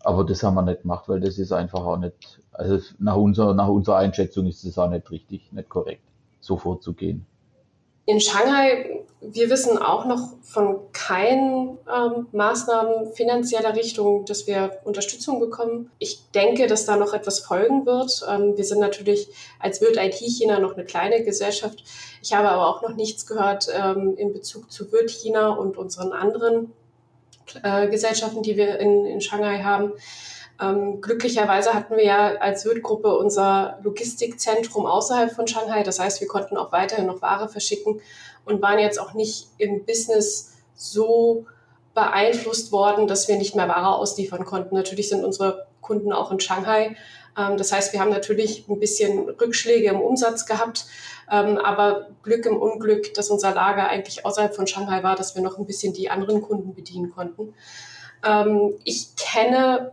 Aber das haben wir nicht gemacht, weil das ist einfach auch nicht, also nach unserer, nach unserer Einschätzung ist das auch nicht richtig, nicht korrekt, so vorzugehen. In Shanghai, wir wissen auch noch von keinen ähm, Maßnahmen finanzieller Richtung, dass wir Unterstützung bekommen. Ich denke, dass da noch etwas folgen wird. Ähm, wir sind natürlich als Wirt IT China noch eine kleine Gesellschaft. Ich habe aber auch noch nichts gehört ähm, in Bezug zu Wirt China und unseren anderen äh, Gesellschaften, die wir in, in Shanghai haben. Ähm, glücklicherweise hatten wir ja als Wirt-Gruppe unser Logistikzentrum außerhalb von Shanghai. Das heißt, wir konnten auch weiterhin noch Ware verschicken und waren jetzt auch nicht im Business so beeinflusst worden, dass wir nicht mehr Ware ausliefern konnten. Natürlich sind unsere Kunden auch in Shanghai. Ähm, das heißt, wir haben natürlich ein bisschen Rückschläge im Umsatz gehabt, ähm, aber Glück im Unglück, dass unser Lager eigentlich außerhalb von Shanghai war, dass wir noch ein bisschen die anderen Kunden bedienen konnten. Ähm, ich kenne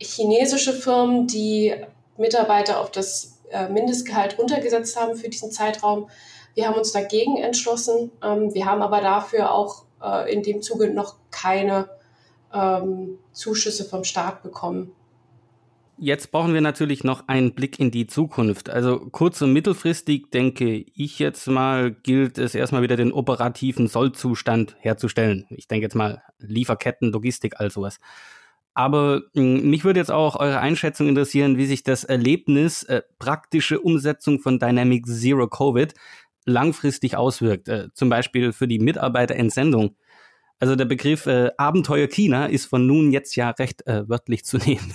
chinesische Firmen, die Mitarbeiter auf das äh, Mindestgehalt runtergesetzt haben für diesen Zeitraum. Wir haben uns dagegen entschlossen. Ähm, wir haben aber dafür auch äh, in dem Zuge noch keine ähm, Zuschüsse vom Staat bekommen. Jetzt brauchen wir natürlich noch einen Blick in die Zukunft. Also kurz- und mittelfristig denke ich jetzt mal, gilt es erstmal wieder den operativen Sollzustand herzustellen. Ich denke jetzt mal Lieferketten, Logistik, all sowas. Aber mh, hm, mich würde jetzt auch eure Einschätzung interessieren, wie sich das Erlebnis äh, praktische Umsetzung von Dynamic Zero Covid langfristig auswirkt. Äh, zum Beispiel für die Mitarbeiterentsendung. Also der Begriff äh, Abenteuer China ist von nun jetzt ja recht äh, wörtlich zu nehmen.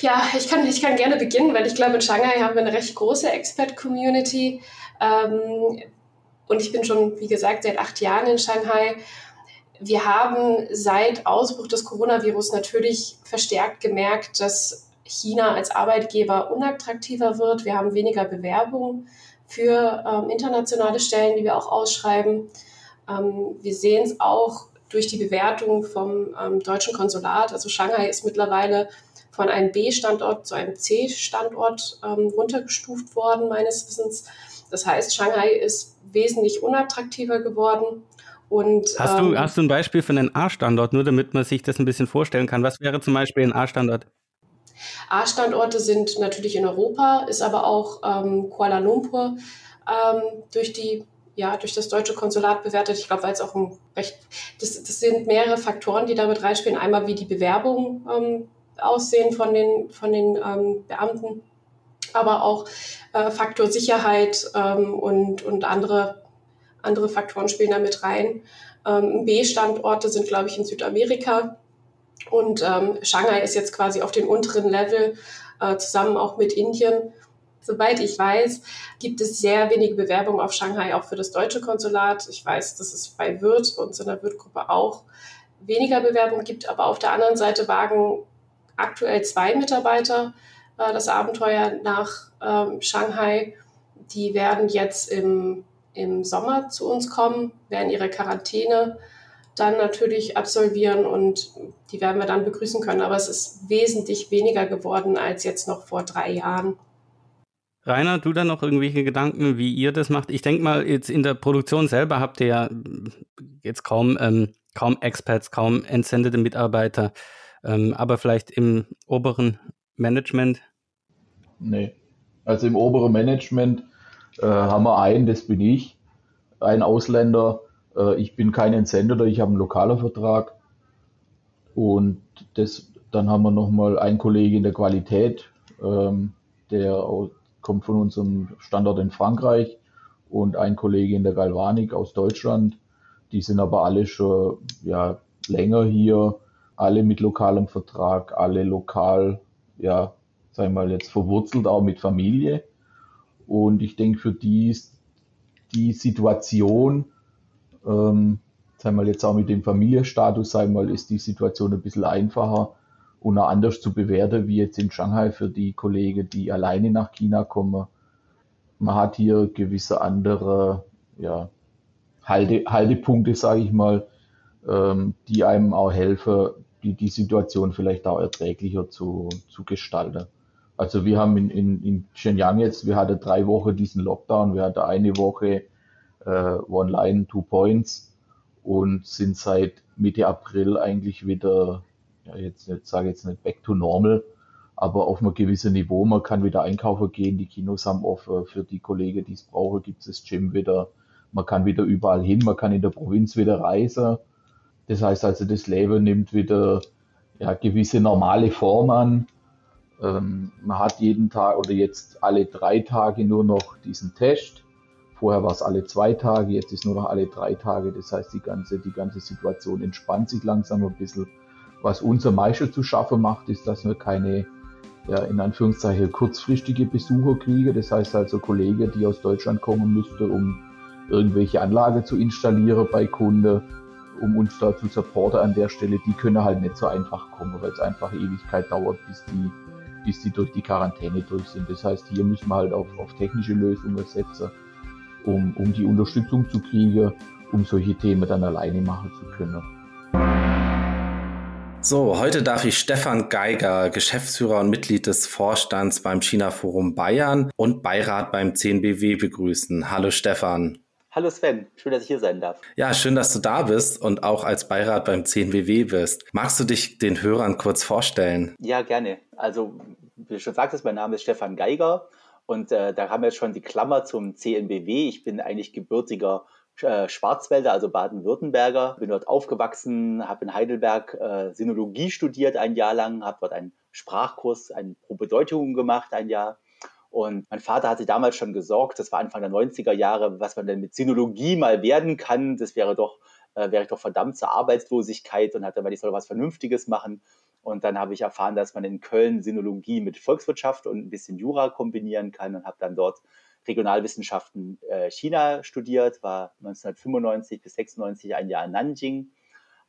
Ja, ich kann, ich kann gerne beginnen, weil ich glaube, in Shanghai haben wir eine recht große Expert-Community. Ähm, und ich bin schon, wie gesagt, seit acht Jahren in Shanghai wir haben seit Ausbruch des Coronavirus natürlich verstärkt gemerkt, dass China als Arbeitgeber unattraktiver wird. Wir haben weniger Bewerbungen für ähm, internationale Stellen, die wir auch ausschreiben. Ähm, wir sehen es auch durch die Bewertung vom ähm, deutschen Konsulat. Also Shanghai ist mittlerweile von einem B-Standort zu einem C-Standort ähm, runtergestuft worden, meines Wissens. Das heißt, Shanghai ist wesentlich unattraktiver geworden. Und, hast, du, ähm, hast du ein Beispiel für einen A-Standort, nur damit man sich das ein bisschen vorstellen kann? Was wäre zum Beispiel ein A-Standort? A-Standorte sind natürlich in Europa, ist aber auch ähm, Kuala Lumpur ähm, durch die ja, durch das deutsche Konsulat bewertet. Ich glaube, weil es auch ein recht, das, das sind mehrere Faktoren, die damit reinspielen. Einmal, wie die Bewerbungen ähm, aussehen von den, von den ähm, Beamten, aber auch äh, Faktor Sicherheit ähm, und, und andere, andere Faktoren spielen da mit rein. Ähm, B-Standorte sind, glaube ich, in Südamerika. Und ähm, Shanghai ist jetzt quasi auf dem unteren Level, äh, zusammen auch mit Indien. Soweit ich weiß, gibt es sehr wenige Bewerbungen auf Shanghai, auch für das deutsche Konsulat. Ich weiß, dass es bei Wirt, bei uns in der Wirt-Gruppe auch weniger Bewerbungen gibt, aber auf der anderen Seite wagen aktuell zwei Mitarbeiter äh, das Abenteuer nach ähm, Shanghai. Die werden jetzt im, im Sommer zu uns kommen, werden ihre Quarantäne dann natürlich absolvieren und die werden wir dann begrüßen können. Aber es ist wesentlich weniger geworden als jetzt noch vor drei Jahren. Rainer, du da noch irgendwelche Gedanken, wie ihr das macht? Ich denke mal, jetzt in der Produktion selber habt ihr ja jetzt kaum, ähm, kaum Experts, kaum entsendete Mitarbeiter, ähm, aber vielleicht im oberen Management? Nee. Also im oberen Management äh, haben wir einen, das bin ich, ein Ausländer. Äh, ich bin kein Entsender, ich habe einen lokalen Vertrag. Und das, dann haben wir nochmal einen Kollegen in der Qualität, ähm, der kommt von unserem Standort in Frankreich und ein Kollege in der Galvanik aus Deutschland. Die sind aber alle schon ja, länger hier, alle mit lokalem Vertrag, alle lokal, ja, sagen wir mal jetzt verwurzelt auch mit Familie. Und ich denke, für die die Situation, ähm, sagen wir jetzt auch mit dem Familienstatus, sagen wir mal, ist die Situation ein bisschen einfacher und auch anders zu bewerten, wie jetzt in Shanghai für die Kollegen, die alleine nach China kommen. Man hat hier gewisse andere ja, Halte, Haltepunkte, sage ich mal, ähm, die einem auch helfen, die, die Situation vielleicht auch erträglicher zu, zu gestalten. Also wir haben in, in, in Shenyang jetzt, wir hatten drei Wochen diesen Lockdown, wir hatten eine Woche äh, One Line, Two Points und sind seit Mitte April eigentlich wieder ja, jetzt, jetzt sage jetzt nicht back to normal, aber auf einem gewissen Niveau. Man kann wieder einkaufen gehen, die Kinos haben offen, für die Kollegen, die es brauchen, gibt es das Gym wieder. Man kann wieder überall hin, man kann in der Provinz wieder reisen. Das heißt also, das Leben nimmt wieder ja, gewisse normale Form an. Ähm, man hat jeden Tag oder jetzt alle drei Tage nur noch diesen Test. Vorher war es alle zwei Tage, jetzt ist nur noch alle drei Tage. Das heißt, die ganze, die ganze Situation entspannt sich langsam ein bisschen. Was unser Meister zu schaffen macht, ist, dass wir keine, ja, in Anführungszeichen, kurzfristige Besucher kriegen. Das heißt also Kollegen, die aus Deutschland kommen müssten, um irgendwelche Anlage zu installieren bei Kunden, um uns da zu supporten an der Stelle, die können halt nicht so einfach kommen, weil es einfach Ewigkeit dauert, bis die, bis die durch die Quarantäne durch sind. Das heißt, hier müssen wir halt auf, auf technische Lösungen setzen, um, um die Unterstützung zu kriegen, um solche Themen dann alleine machen zu können. So, heute darf ich Stefan Geiger, Geschäftsführer und Mitglied des Vorstands beim China Forum Bayern und Beirat beim 10BW begrüßen. Hallo Stefan. Hallo Sven, schön, dass ich hier sein darf. Ja, schön, dass du da bist und auch als Beirat beim 10WW bist. Magst du dich den Hörern kurz vorstellen? Ja, gerne. Also, wie schon sagtest, mein Name ist Stefan Geiger und äh, da haben wir jetzt schon die Klammer zum CNBW. Ich bin eigentlich gebürtiger äh, Schwarzwälder, also Baden-Württemberger. Bin dort aufgewachsen, habe in Heidelberg äh, Sinologie studiert ein Jahr lang, habe dort einen Sprachkurs, einen pro Bedeutung gemacht ein Jahr. Und mein Vater hat sich damals schon gesorgt, das war Anfang der 90er Jahre, was man denn mit Sinologie mal werden kann. Das wäre doch, äh, wäre doch verdammt zur Arbeitslosigkeit und hat dann mal, ich soll was Vernünftiges machen. Und dann habe ich erfahren, dass man in Köln Sinologie mit Volkswirtschaft und ein bisschen Jura kombinieren kann und habe dann dort Regionalwissenschaften äh, China studiert, war 1995 bis 96 ein Jahr in Nanjing.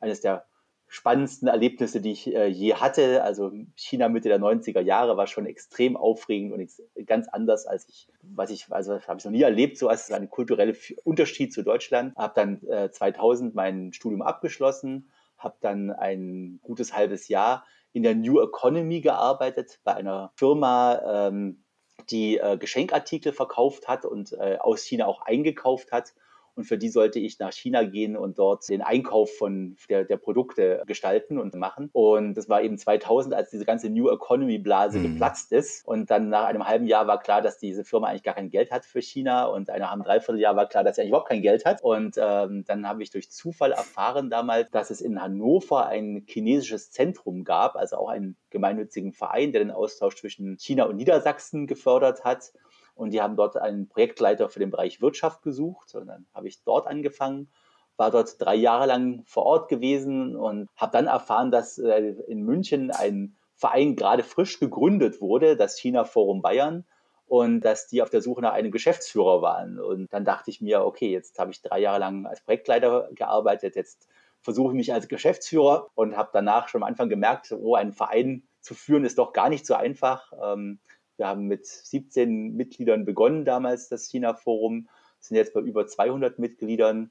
Eines der spannendsten Erlebnisse, die ich äh, je hatte. Also China Mitte der 90er Jahre war schon extrem aufregend und ganz anders als ich, was ich, also habe ich noch nie erlebt, so als ein kultureller Unterschied zu Deutschland. Habe dann äh, 2000 mein Studium abgeschlossen, habe dann ein gutes halbes Jahr in der New Economy gearbeitet bei einer Firma, ähm, die äh, Geschenkartikel verkauft hat und äh, aus China auch eingekauft hat. Und für die sollte ich nach China gehen und dort den Einkauf von der, der Produkte gestalten und machen. Und das war eben 2000, als diese ganze New Economy Blase mhm. geplatzt ist. Und dann nach einem halben Jahr war klar, dass diese Firma eigentlich gar kein Geld hat für China. Und nach einem Dreivierteljahr war klar, dass sie eigentlich überhaupt kein Geld hat. Und ähm, dann habe ich durch Zufall erfahren damals, dass es in Hannover ein chinesisches Zentrum gab, also auch einen gemeinnützigen Verein, der den Austausch zwischen China und Niedersachsen gefördert hat. Und die haben dort einen Projektleiter für den Bereich Wirtschaft gesucht. Und dann habe ich dort angefangen, war dort drei Jahre lang vor Ort gewesen und habe dann erfahren, dass äh, in München ein Verein gerade frisch gegründet wurde, das China Forum Bayern und dass die auf der Suche nach einem Geschäftsführer waren. Und dann dachte ich mir, okay, jetzt habe ich drei Jahre lang als Projektleiter gearbeitet, jetzt versuche ich mich als Geschäftsführer und habe danach schon am Anfang gemerkt, oh, einen Verein zu führen ist doch gar nicht so einfach. Ähm, wir haben mit 17 Mitgliedern begonnen damals, das China-Forum, sind jetzt bei über 200 Mitgliedern.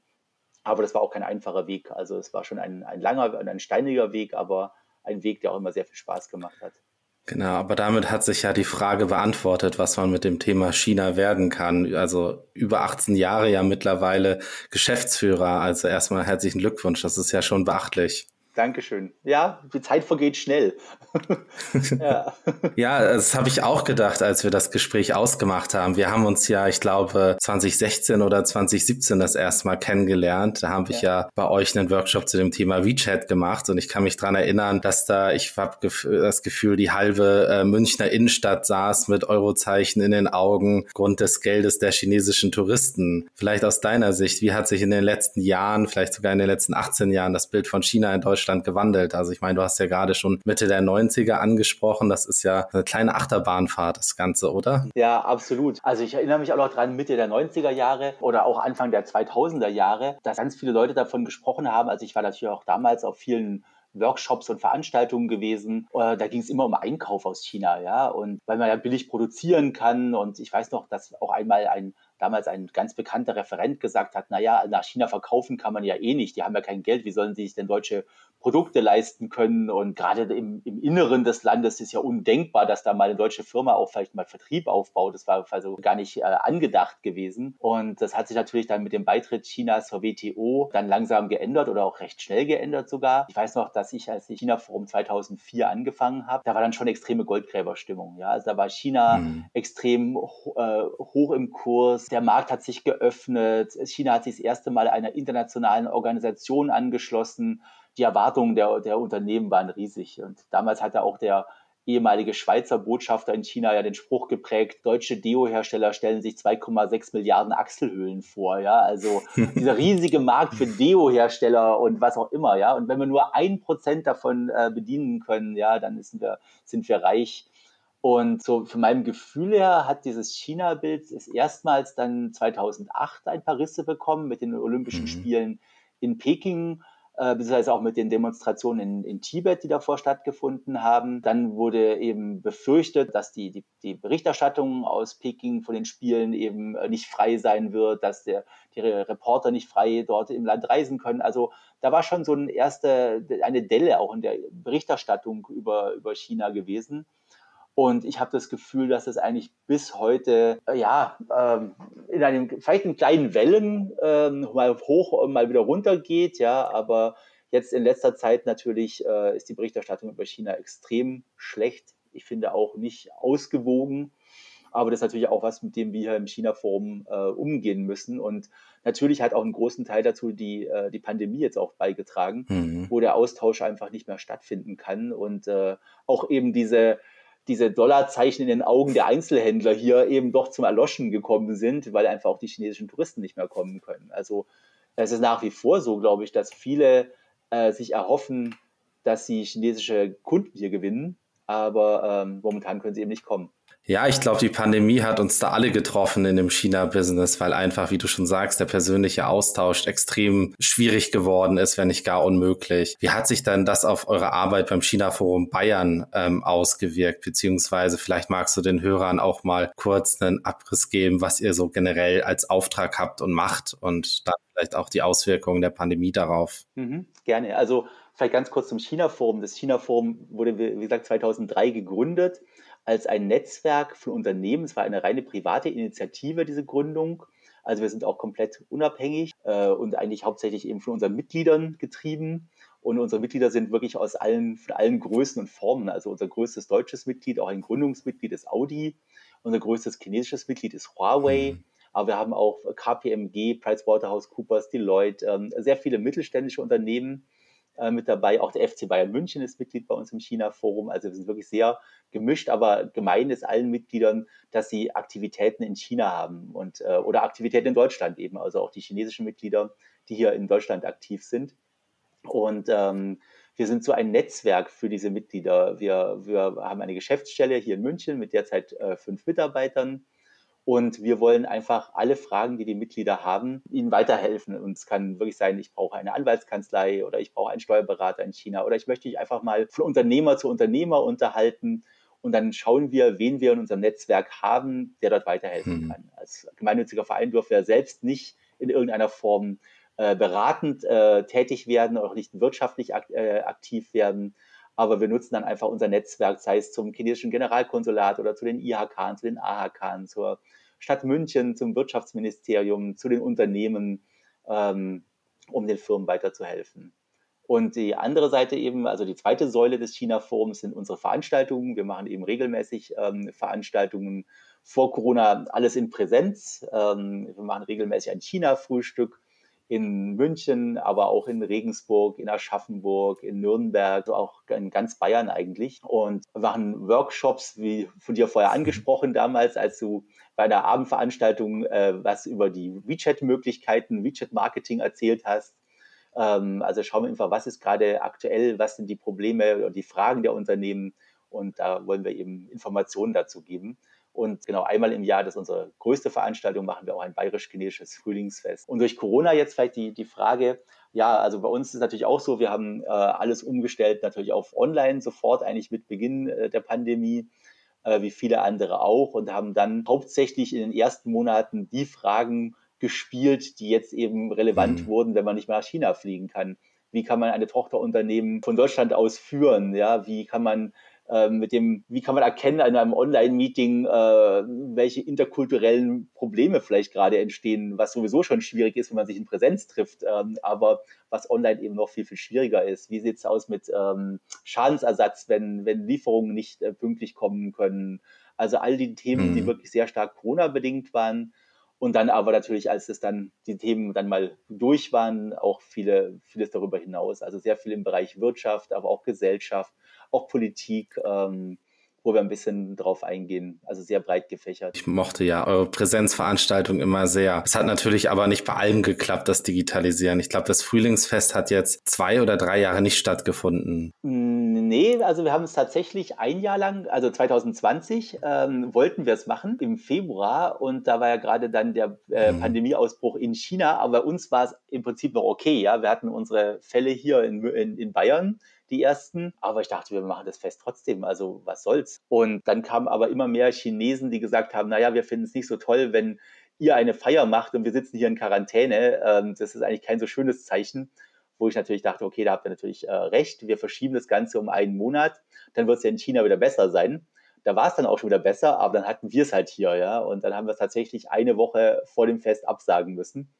Aber das war auch kein einfacher Weg. Also es war schon ein, ein langer, ein steiniger Weg, aber ein Weg, der auch immer sehr viel Spaß gemacht hat. Genau, aber damit hat sich ja die Frage beantwortet, was man mit dem Thema China werden kann. Also über 18 Jahre ja mittlerweile Geschäftsführer. Also erstmal herzlichen Glückwunsch. Das ist ja schon beachtlich. Dankeschön. Ja, die Zeit vergeht schnell. ja. ja, das habe ich auch gedacht, als wir das Gespräch ausgemacht haben. Wir haben uns ja, ich glaube, 2016 oder 2017 das erste Mal kennengelernt. Da habe ich ja. ja bei euch einen Workshop zu dem Thema WeChat gemacht und ich kann mich dran erinnern, dass da, ich habe das Gefühl, die halbe äh, Münchner Innenstadt saß mit Eurozeichen in den Augen, Grund des Geldes der chinesischen Touristen. Vielleicht aus deiner Sicht, wie hat sich in den letzten Jahren, vielleicht sogar in den letzten 18 Jahren das Bild von China in Deutschland Deutschland gewandelt. Also ich meine, du hast ja gerade schon Mitte der 90er angesprochen. Das ist ja eine kleine Achterbahnfahrt, das Ganze, oder? Ja, absolut. Also ich erinnere mich auch noch dran, Mitte der 90er Jahre oder auch Anfang der 2000er Jahre, dass ganz viele Leute davon gesprochen haben. Also ich war natürlich auch damals auf vielen Workshops und Veranstaltungen gewesen. Äh, da ging es immer um Einkauf aus China, ja. Und weil man ja billig produzieren kann. Und ich weiß noch, dass auch einmal ein damals ein ganz bekannter Referent gesagt hat, naja, nach China verkaufen kann man ja eh nicht, die haben ja kein Geld, wie sollen sie sich denn deutsche Produkte leisten können? Und gerade im, im Inneren des Landes ist ja undenkbar, dass da mal eine deutsche Firma auch vielleicht mal Vertrieb aufbaut. Das war also gar nicht äh, angedacht gewesen. Und das hat sich natürlich dann mit dem Beitritt Chinas zur WTO dann langsam geändert oder auch recht schnell geändert sogar. Ich weiß noch, dass ich, als ich China Forum 2004 angefangen habe, da war dann schon extreme Goldgräberstimmung. Ja, also da war China mhm. extrem äh, hoch im Kurs der Markt hat sich geöffnet. China hat sich das erste Mal einer internationalen Organisation angeschlossen. Die Erwartungen der, der Unternehmen waren riesig. Und damals hatte auch der ehemalige Schweizer Botschafter in China ja den Spruch geprägt, deutsche Deo-Hersteller stellen sich 2,6 Milliarden Achselhöhlen vor, ja, also dieser riesige Markt für Deo-Hersteller und was auch immer, ja, und wenn wir nur ein Prozent davon äh, bedienen können, ja, dann sind wir, sind wir reich. Und so von meinem Gefühl her hat dieses China-Bild erstmals dann 2008 ein paar Risse bekommen mit den Olympischen mhm. Spielen in Peking, äh, beziehungsweise auch mit den Demonstrationen in, in, Tibet, die davor stattgefunden haben. Dann wurde eben befürchtet, dass die, die, die Berichterstattung aus Peking von den Spielen eben äh, nicht frei sein wird, dass der, die Reporter nicht frei dort im Land reisen können. Also da war schon so eine erste, eine Delle auch in der Berichterstattung über, über China gewesen. Und ich habe das Gefühl, dass es eigentlich bis heute, äh, ja, ähm, in einem, vielleicht in kleinen Wellen ähm, mal hoch und mal wieder runter geht, ja, aber jetzt in letzter Zeit natürlich äh, ist die Berichterstattung über China extrem schlecht. Ich finde auch nicht ausgewogen. Aber das ist natürlich auch was, mit dem wir hier im China-Forum äh, umgehen müssen. Und natürlich hat auch einen großen Teil dazu die, äh, die Pandemie jetzt auch beigetragen, mhm. wo der Austausch einfach nicht mehr stattfinden kann. Und äh, auch eben diese, diese Dollarzeichen in den Augen der Einzelhändler hier eben doch zum Erloschen gekommen sind, weil einfach auch die chinesischen Touristen nicht mehr kommen können. Also es ist nach wie vor so, glaube ich, dass viele äh, sich erhoffen, dass sie chinesische Kunden hier gewinnen, aber ähm, momentan können sie eben nicht kommen. Ja, ich glaube, die Pandemie hat uns da alle getroffen in dem China-Business, weil einfach, wie du schon sagst, der persönliche Austausch extrem schwierig geworden ist, wenn nicht gar unmöglich. Wie hat sich dann das auf eure Arbeit beim China-Forum Bayern ähm, ausgewirkt? Beziehungsweise vielleicht magst du den Hörern auch mal kurz einen Abriss geben, was ihr so generell als Auftrag habt und macht und dann vielleicht auch die Auswirkungen der Pandemie darauf. Mhm, gerne. Also vielleicht ganz kurz zum China-Forum. Das China-Forum wurde, wie gesagt, 2003 gegründet als ein Netzwerk von Unternehmen. Es war eine reine private Initiative, diese Gründung, Also wir sind auch komplett unabhängig äh, und eigentlich hauptsächlich eben von unseren Mitgliedern getrieben. Und unsere Mitglieder sind wirklich aus allen, von allen Größen und Formen. Also unser größtes deutsches Mitglied, auch ein Gründungsmitglied ist Audi. Unser größtes chinesisches Mitglied ist Huawei. Mhm. Aber wir haben auch KPMG, PricewaterhouseCoopers, Deloitte, ähm, sehr viele mittelständische Unternehmen äh, mit dabei. Auch der FC Bayern München ist Mitglied bei uns im China-Forum. Also wir sind wirklich sehr gemischt, aber gemein ist allen Mitgliedern, dass sie Aktivitäten in China haben und äh, oder Aktivitäten in Deutschland eben. Also auch die chinesischen Mitglieder, die hier in Deutschland aktiv sind. Und ähm, wir sind so ein Netzwerk für diese Mitglieder. Wir, wir haben eine Geschäftsstelle hier in München mit derzeit äh, fünf Mitarbeitern. Und wir wollen einfach alle Fragen, die die Mitglieder haben, ihnen weiterhelfen. Und es kann wirklich sein, ich brauche eine Anwaltskanzlei oder ich brauche einen Steuerberater in China oder ich möchte mich einfach mal von Unternehmer zu Unternehmer unterhalten. Und dann schauen wir, wen wir in unserem Netzwerk haben, der dort weiterhelfen hm. kann. Als gemeinnütziger Verein dürfen wir selbst nicht in irgendeiner Form äh, beratend äh, tätig werden oder auch nicht wirtschaftlich ak äh, aktiv werden. Aber wir nutzen dann einfach unser Netzwerk, sei es zum chinesischen Generalkonsulat oder zu den IHK, zu den AHK, zur Stadt München, zum Wirtschaftsministerium, zu den Unternehmen, ähm, um den Firmen weiterzuhelfen. Und die andere Seite eben, also die zweite Säule des China-Forums sind unsere Veranstaltungen. Wir machen eben regelmäßig ähm, Veranstaltungen vor Corona, alles in Präsenz. Ähm, wir machen regelmäßig ein China-Frühstück in München, aber auch in Regensburg, in Aschaffenburg, in Nürnberg, auch in ganz Bayern eigentlich. Und machen Workshops, wie von dir vorher angesprochen damals, als du bei einer Abendveranstaltung äh, was über die WeChat-Möglichkeiten, WeChat-Marketing erzählt hast. Ähm, also schauen wir einfach, was ist gerade aktuell, was sind die Probleme oder die Fragen der Unternehmen. Und da wollen wir eben Informationen dazu geben. Und genau einmal im Jahr, das ist unsere größte Veranstaltung, machen wir auch ein bayerisch-chinesisches Frühlingsfest. Und durch Corona jetzt vielleicht die, die Frage, ja, also bei uns ist es natürlich auch so, wir haben äh, alles umgestellt, natürlich auf Online sofort, eigentlich mit Beginn äh, der Pandemie, äh, wie viele andere auch, und haben dann hauptsächlich in den ersten Monaten die Fragen gespielt, die jetzt eben relevant mhm. wurden, wenn man nicht mehr nach China fliegen kann. Wie kann man eine Tochterunternehmen von Deutschland aus führen? Ja, wie kann man ähm, mit dem, wie kann man erkennen in einem Online-Meeting, äh, welche interkulturellen Probleme vielleicht gerade entstehen, was sowieso schon schwierig ist, wenn man sich in Präsenz trifft, ähm, aber was online eben noch viel, viel schwieriger ist. Wie sieht es aus mit ähm, Schadensersatz, wenn, wenn Lieferungen nicht äh, pünktlich kommen können? Also all die Themen, mhm. die wirklich sehr stark Corona-bedingt waren. Und dann aber natürlich, als es dann die Themen dann mal durch waren, auch viele, vieles darüber hinaus. Also sehr viel im Bereich Wirtschaft, aber auch Gesellschaft auch Politik, ähm, wo wir ein bisschen drauf eingehen. Also sehr breit gefächert. Ich mochte ja eure Präsenzveranstaltung immer sehr. Es hat natürlich aber nicht bei allem geklappt, das Digitalisieren. Ich glaube, das Frühlingsfest hat jetzt zwei oder drei Jahre nicht stattgefunden. Nee, also wir haben es tatsächlich ein Jahr lang, also 2020, ähm, wollten wir es machen im Februar und da war ja gerade dann der äh, mhm. Pandemieausbruch in China, aber bei uns war es im Prinzip noch okay. Ja, wir hatten unsere Fälle hier in, in, in Bayern die ersten. Aber ich dachte, wir machen das Fest trotzdem. Also was soll's? Und dann kamen aber immer mehr Chinesen, die gesagt haben, naja, wir finden es nicht so toll, wenn ihr eine Feier macht und wir sitzen hier in Quarantäne. Ähm, das ist eigentlich kein so schönes Zeichen. Wo ich natürlich dachte, okay, da habt ihr natürlich äh, recht. Wir verschieben das Ganze um einen Monat. Dann wird es ja in China wieder besser sein da war es dann auch schon wieder besser, aber dann hatten wir es halt hier, ja. Und dann haben wir es tatsächlich eine Woche vor dem Fest absagen müssen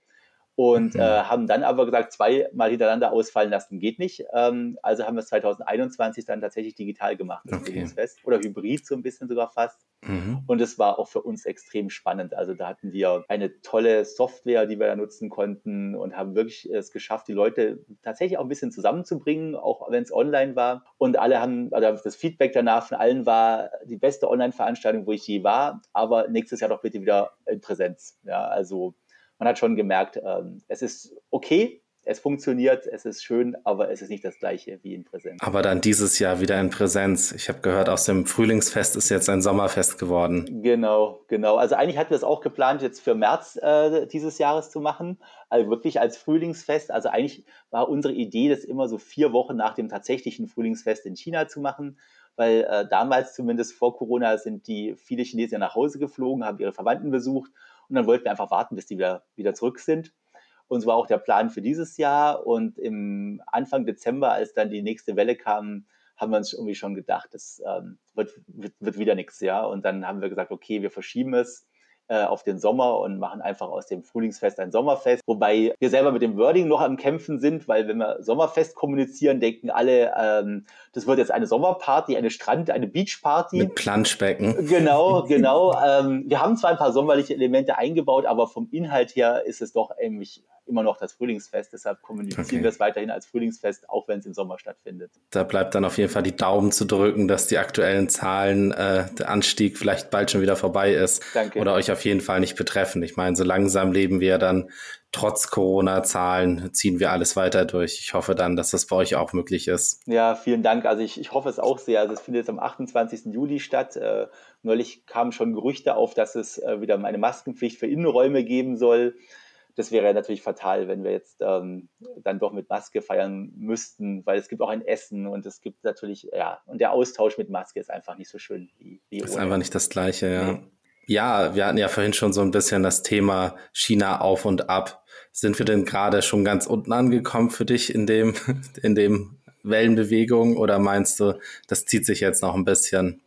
und mhm. äh, haben dann aber gesagt, zweimal hintereinander ausfallen lassen geht nicht. Ähm, also haben wir es 2021 dann tatsächlich digital gemacht, das okay. Fest. Oder hybrid so ein bisschen sogar fast. Mhm. Und es war auch für uns extrem spannend. Also da hatten wir eine tolle Software, die wir da nutzen konnten und haben wirklich es geschafft, die Leute tatsächlich auch ein bisschen zusammenzubringen, auch wenn es online war. Und alle haben, also das Feedback danach von allen war die beste Online-Veranstaltung, wo ich je war, aber nächstes Jahr doch bitte wieder in Präsenz. Ja, also man hat schon gemerkt, ähm, es ist okay, es funktioniert, es ist schön, aber es ist nicht das gleiche wie in Präsenz. Aber dann dieses Jahr wieder in Präsenz. Ich habe gehört, aus dem Frühlingsfest ist jetzt ein Sommerfest geworden. Genau, genau. Also eigentlich hatten wir es auch geplant, jetzt für März äh, dieses Jahres zu machen, also wirklich als Frühlingsfest. Also eigentlich war unsere Idee, das immer so vier Wochen nach dem tatsächlichen Frühlingsfest in China zu machen weil äh, damals zumindest vor Corona sind die viele Chinesen nach Hause geflogen, haben ihre Verwandten besucht und dann wollten wir einfach warten, bis die wieder, wieder zurück sind. Und so war auch der Plan für dieses Jahr. Und im Anfang Dezember, als dann die nächste Welle kam, haben wir uns irgendwie schon gedacht, das ähm, wird, wird, wird wieder nichts, ja. Und dann haben wir gesagt, okay, wir verschieben es äh, auf den Sommer und machen einfach aus dem Frühlingsfest ein Sommerfest. Wobei wir selber mit dem Wording noch am Kämpfen sind, weil wenn wir Sommerfest kommunizieren, denken alle, ähm, das wird jetzt eine Sommerparty, eine Strand, eine Beachparty. Mit Planschbecken. Genau, genau. ähm, wir haben zwar ein paar sommerliche Elemente eingebaut, aber vom Inhalt her ist es doch eigentlich immer noch das Frühlingsfest. Deshalb kommunizieren okay. wir es weiterhin als Frühlingsfest, auch wenn es im Sommer stattfindet. Da bleibt dann auf jeden Fall die Daumen zu drücken, dass die aktuellen Zahlen, äh, der Anstieg vielleicht bald schon wieder vorbei ist. Danke. Oder euch auf jeden Fall nicht betreffen. Ich meine, so langsam leben wir dann trotz Corona-Zahlen ziehen wir alles weiter durch. Ich hoffe dann, dass das bei euch auch möglich ist. Ja, vielen Dank. Also ich, ich hoffe es auch sehr. Also es findet jetzt am 28. Juli statt. Äh, neulich kamen schon Gerüchte auf, dass es äh, wieder eine Maskenpflicht für Innenräume geben soll das wäre natürlich fatal, wenn wir jetzt ähm, dann doch mit Maske feiern müssten, weil es gibt auch ein Essen und es gibt natürlich, ja, und der Austausch mit Maske ist einfach nicht so schön wie, wie Das ist einfach nicht das Gleiche, ja. Nee. Ja, wir hatten ja vorhin schon so ein bisschen das Thema China auf und ab. Sind wir denn gerade schon ganz unten angekommen für dich in dem, in dem Wellenbewegung oder meinst du, das zieht sich jetzt noch ein bisschen?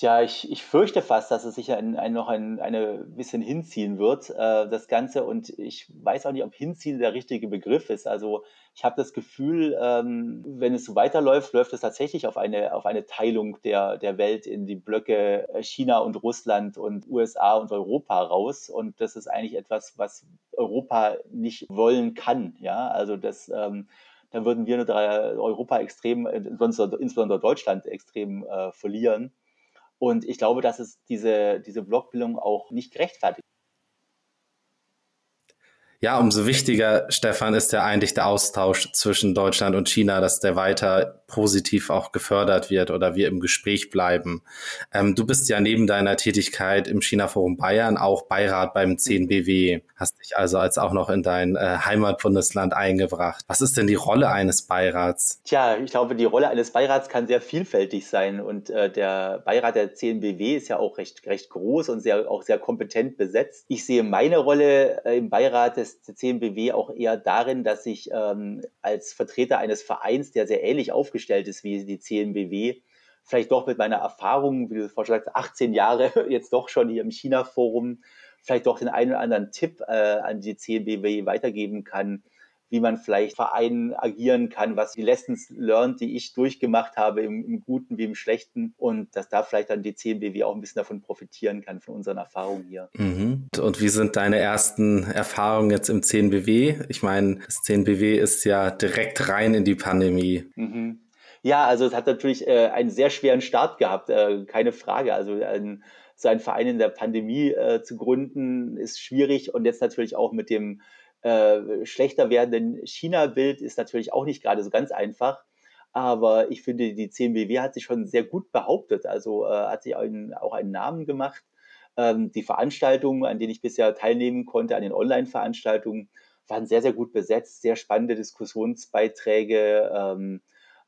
Tja, ich, ich fürchte fast, dass es sich ein, ein, noch ein eine bisschen hinziehen wird, äh, das Ganze. Und ich weiß auch nicht, ob hinziehen der richtige Begriff ist. Also ich habe das Gefühl, ähm, wenn es so weiterläuft, läuft es tatsächlich auf eine, auf eine Teilung der, der Welt in die Blöcke äh, China und Russland und USA und Europa raus. Und das ist eigentlich etwas, was Europa nicht wollen kann. Ja, also das, ähm, dann würden wir Europa extrem, insbesondere Deutschland extrem äh, verlieren. Und ich glaube, dass es diese, diese Blockbildung auch nicht gerechtfertigt. Ja, umso wichtiger, Stefan, ist ja eigentlich der Austausch zwischen Deutschland und China, dass der weiter positiv auch gefördert wird oder wir im Gespräch bleiben. Ähm, du bist ja neben deiner Tätigkeit im China-Forum Bayern auch Beirat beim 10BW, hast dich also als auch noch in dein äh, Heimatbundesland eingebracht. Was ist denn die Rolle eines Beirats? Tja, ich glaube, die Rolle eines Beirats kann sehr vielfältig sein und äh, der Beirat der 10BW ist ja auch recht, recht groß und sehr, auch sehr kompetent besetzt. Ich sehe meine Rolle äh, im Beirat des des CMBW auch eher darin, dass ich ähm, als Vertreter eines Vereins, der sehr ähnlich aufgestellt ist wie die CMBW, vielleicht doch mit meiner Erfahrung, wie du vorhin sagst, 18 Jahre jetzt doch schon hier im China-Forum, vielleicht doch den einen oder anderen Tipp äh, an die CMBW weitergeben kann, wie man vielleicht Vereinen agieren kann, was die Lessons learned, die ich durchgemacht habe, im, im Guten wie im Schlechten und dass da vielleicht dann die CNBW auch ein bisschen davon profitieren kann, von unseren Erfahrungen hier. Mhm. Und wie sind deine ersten Erfahrungen jetzt im CNBW? Ich meine, das CNBW ist ja direkt rein in die Pandemie. Mhm. Ja, also es hat natürlich äh, einen sehr schweren Start gehabt, äh, keine Frage. Also ein, so ein Verein in der Pandemie äh, zu gründen ist schwierig und jetzt natürlich auch mit dem äh, schlechter werdenden China-Bild ist natürlich auch nicht gerade so ganz einfach. Aber ich finde, die CMBW hat sich schon sehr gut behauptet. Also äh, hat sich einen, auch einen Namen gemacht. Ähm, die Veranstaltungen, an denen ich bisher teilnehmen konnte, an den Online-Veranstaltungen, waren sehr, sehr gut besetzt, sehr spannende Diskussionsbeiträge. Ähm,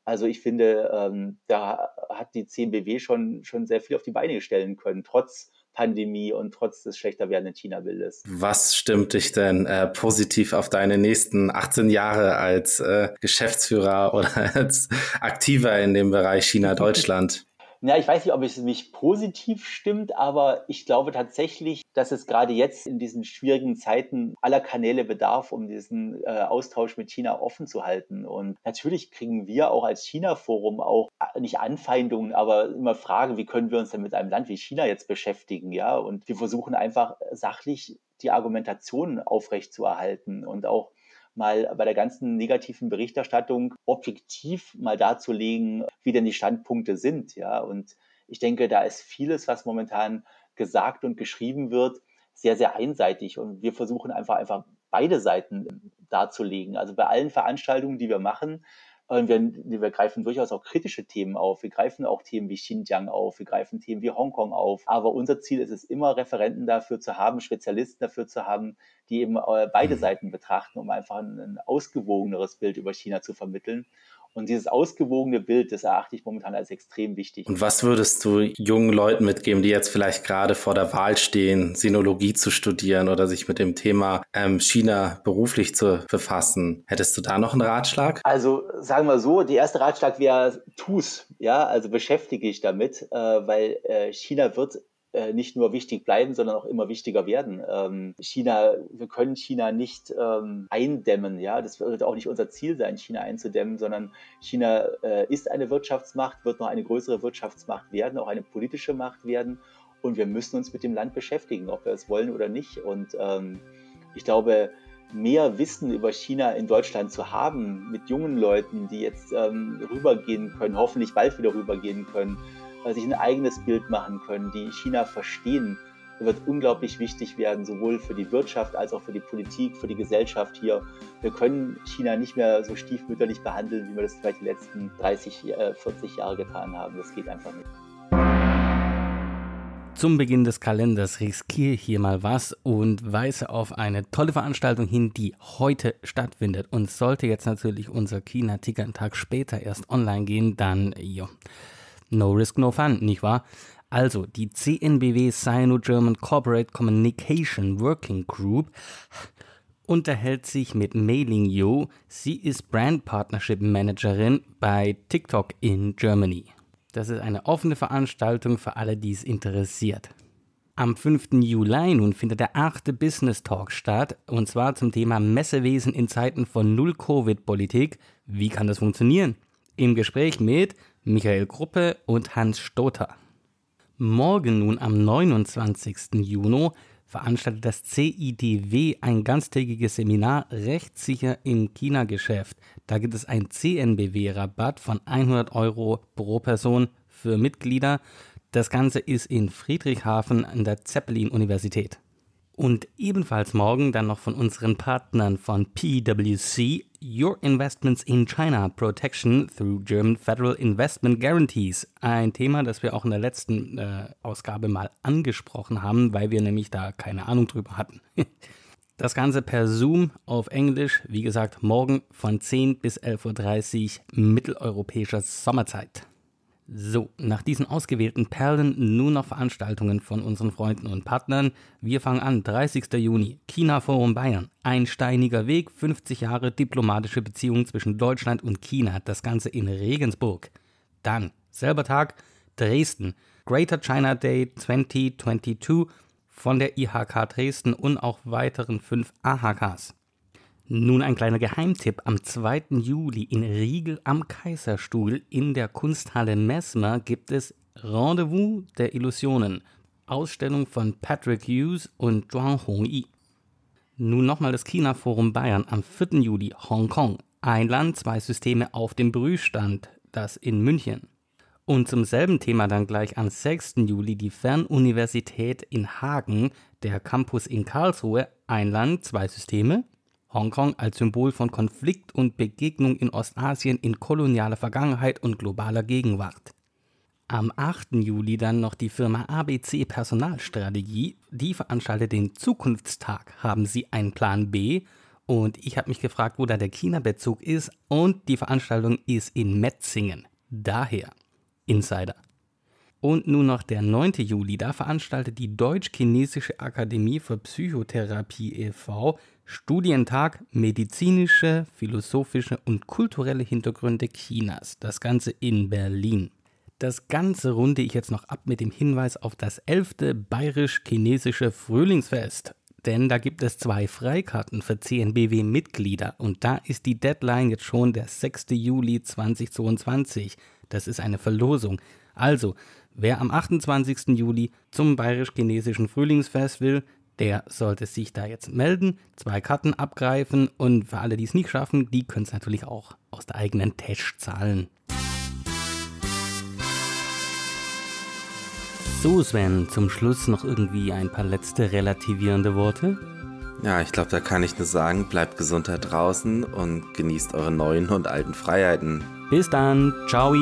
also ich finde, ähm, da hat die CMBW schon, schon sehr viel auf die Beine stellen können, trotz Pandemie und trotz des schlechter werdenden China-Bildes. Was stimmt dich denn äh, positiv auf deine nächsten 18 Jahre als äh, Geschäftsführer oder als Aktiver in dem Bereich China-Deutschland? Ja, ich weiß nicht, ob es mich positiv stimmt, aber ich glaube tatsächlich, dass es gerade jetzt in diesen schwierigen Zeiten aller Kanäle bedarf, um diesen äh, Austausch mit China offen zu halten. Und natürlich kriegen wir auch als China-Forum auch äh, nicht Anfeindungen, aber immer Fragen, wie können wir uns denn mit einem Land wie China jetzt beschäftigen, ja? Und wir versuchen einfach sachlich die Argumentation aufrechtzuerhalten und auch mal bei der ganzen negativen Berichterstattung objektiv mal darzulegen, wie denn die Standpunkte sind. Ja, und ich denke, da ist vieles, was momentan gesagt und geschrieben wird, sehr, sehr einseitig. Und wir versuchen einfach, einfach beide Seiten darzulegen. Also bei allen Veranstaltungen, die wir machen, wir, wir greifen durchaus auch kritische Themen auf. Wir greifen auch Themen wie Xinjiang auf. Wir greifen Themen wie Hongkong auf. Aber unser Ziel ist es immer, Referenten dafür zu haben, Spezialisten dafür zu haben, die eben äh, beide mhm. Seiten betrachten, um einfach ein, ein ausgewogeneres Bild über China zu vermitteln. Und dieses ausgewogene Bild, das erachte ich momentan als extrem wichtig. Und was würdest du jungen Leuten mitgeben, die jetzt vielleicht gerade vor der Wahl stehen, Sinologie zu studieren oder sich mit dem Thema ähm, China beruflich zu befassen? Hättest du da noch einen Ratschlag? Also sagen wir so, der erste Ratschlag wäre, tu's, ja, also beschäftige dich damit, äh, weil äh, China wird nicht nur wichtig bleiben, sondern auch immer wichtiger werden. Ähm, China, wir können China nicht ähm, eindämmen, ja, das wird auch nicht unser Ziel sein, China einzudämmen, sondern China äh, ist eine Wirtschaftsmacht, wird noch eine größere Wirtschaftsmacht werden, auch eine politische Macht werden und wir müssen uns mit dem Land beschäftigen, ob wir es wollen oder nicht. Und ähm, ich glaube, mehr Wissen über China in Deutschland zu haben, mit jungen Leuten, die jetzt ähm, rübergehen können, hoffentlich bald wieder rübergehen können, sich ein eigenes Bild machen können, die China verstehen, wird unglaublich wichtig werden, sowohl für die Wirtschaft als auch für die Politik, für die Gesellschaft hier. Wir können China nicht mehr so stiefmütterlich behandeln, wie wir das vielleicht die letzten 30, 40 äh, Jahre getan haben. Das geht einfach nicht. Zum Beginn des Kalenders riskiere hier mal was und weise auf eine tolle Veranstaltung hin, die heute stattfindet. Und sollte jetzt natürlich unser China-Ticker einen Tag später erst online gehen, dann, ja, No risk, no fun, nicht wahr? Also, die CNBW Sino-German Corporate Communication Working Group unterhält sich mit Mei-Ling Yu. Sie ist Brand Partnership Managerin bei TikTok in Germany. Das ist eine offene Veranstaltung für alle, die es interessiert. Am 5. Juli nun findet der achte Business Talk statt, und zwar zum Thema Messewesen in Zeiten von Null-Covid-Politik. Wie kann das funktionieren? Im Gespräch mit Michael Gruppe und Hans Stoter. Morgen nun am 29. Juni veranstaltet das CIDW ein ganztägiges Seminar rechtssicher im China-Geschäft. Da gibt es einen CNBW-Rabatt von 100 Euro pro Person für Mitglieder. Das Ganze ist in Friedrichshafen an der Zeppelin-Universität. Und ebenfalls morgen dann noch von unseren Partnern von PwC, Your Investments in China Protection through German Federal Investment Guarantees. Ein Thema, das wir auch in der letzten äh, Ausgabe mal angesprochen haben, weil wir nämlich da keine Ahnung drüber hatten. Das Ganze per Zoom auf Englisch, wie gesagt, morgen von 10 bis 11.30 Uhr mitteleuropäischer Sommerzeit. So, nach diesen ausgewählten Perlen nun noch Veranstaltungen von unseren Freunden und Partnern. Wir fangen an, 30. Juni, China Forum Bayern. Ein steiniger Weg, 50 Jahre diplomatische Beziehungen zwischen Deutschland und China. Das Ganze in Regensburg. Dann, selber Tag, Dresden. Greater China Day 2022 von der IHK Dresden und auch weiteren fünf AHKs. Nun ein kleiner Geheimtipp. Am 2. Juli in Riegel am Kaiserstuhl in der Kunsthalle Messmer gibt es Rendezvous der Illusionen. Ausstellung von Patrick Hughes und Zhuang Hongyi. Nun nochmal das China-Forum Bayern am 4. Juli Hongkong. Ein Land, zwei Systeme auf dem Prüfstand. Das in München. Und zum selben Thema dann gleich am 6. Juli die Fernuniversität in Hagen, der Campus in Karlsruhe. Ein Land, zwei Systeme. Hongkong als Symbol von Konflikt und Begegnung in Ostasien in kolonialer Vergangenheit und globaler Gegenwart. Am 8. Juli dann noch die Firma ABC Personalstrategie. Die veranstaltet den Zukunftstag. Haben Sie einen Plan B? Und ich habe mich gefragt, wo da der China-Bezug ist. Und die Veranstaltung ist in Metzingen. Daher Insider. Und nun noch der 9. Juli, da veranstaltet die Deutsch-Chinesische Akademie für Psychotherapie e.V. Studientag Medizinische, Philosophische und kulturelle Hintergründe Chinas. Das Ganze in Berlin. Das Ganze runde ich jetzt noch ab mit dem Hinweis auf das 11. Bayerisch-Chinesische Frühlingsfest. Denn da gibt es zwei Freikarten für CNBW-Mitglieder und da ist die Deadline jetzt schon der 6. Juli 2022. Das ist eine Verlosung. Also, wer am 28. Juli zum Bayerisch-Chinesischen Frühlingsfest will, der sollte sich da jetzt melden, zwei Karten abgreifen und für alle, die es nicht schaffen, die können es natürlich auch aus der eigenen Tasche zahlen. So, Sven, zum Schluss noch irgendwie ein paar letzte relativierende Worte. Ja, ich glaube, da kann ich nur sagen, bleibt gesund da draußen und genießt eure neuen und alten Freiheiten. Bis dann, ciao.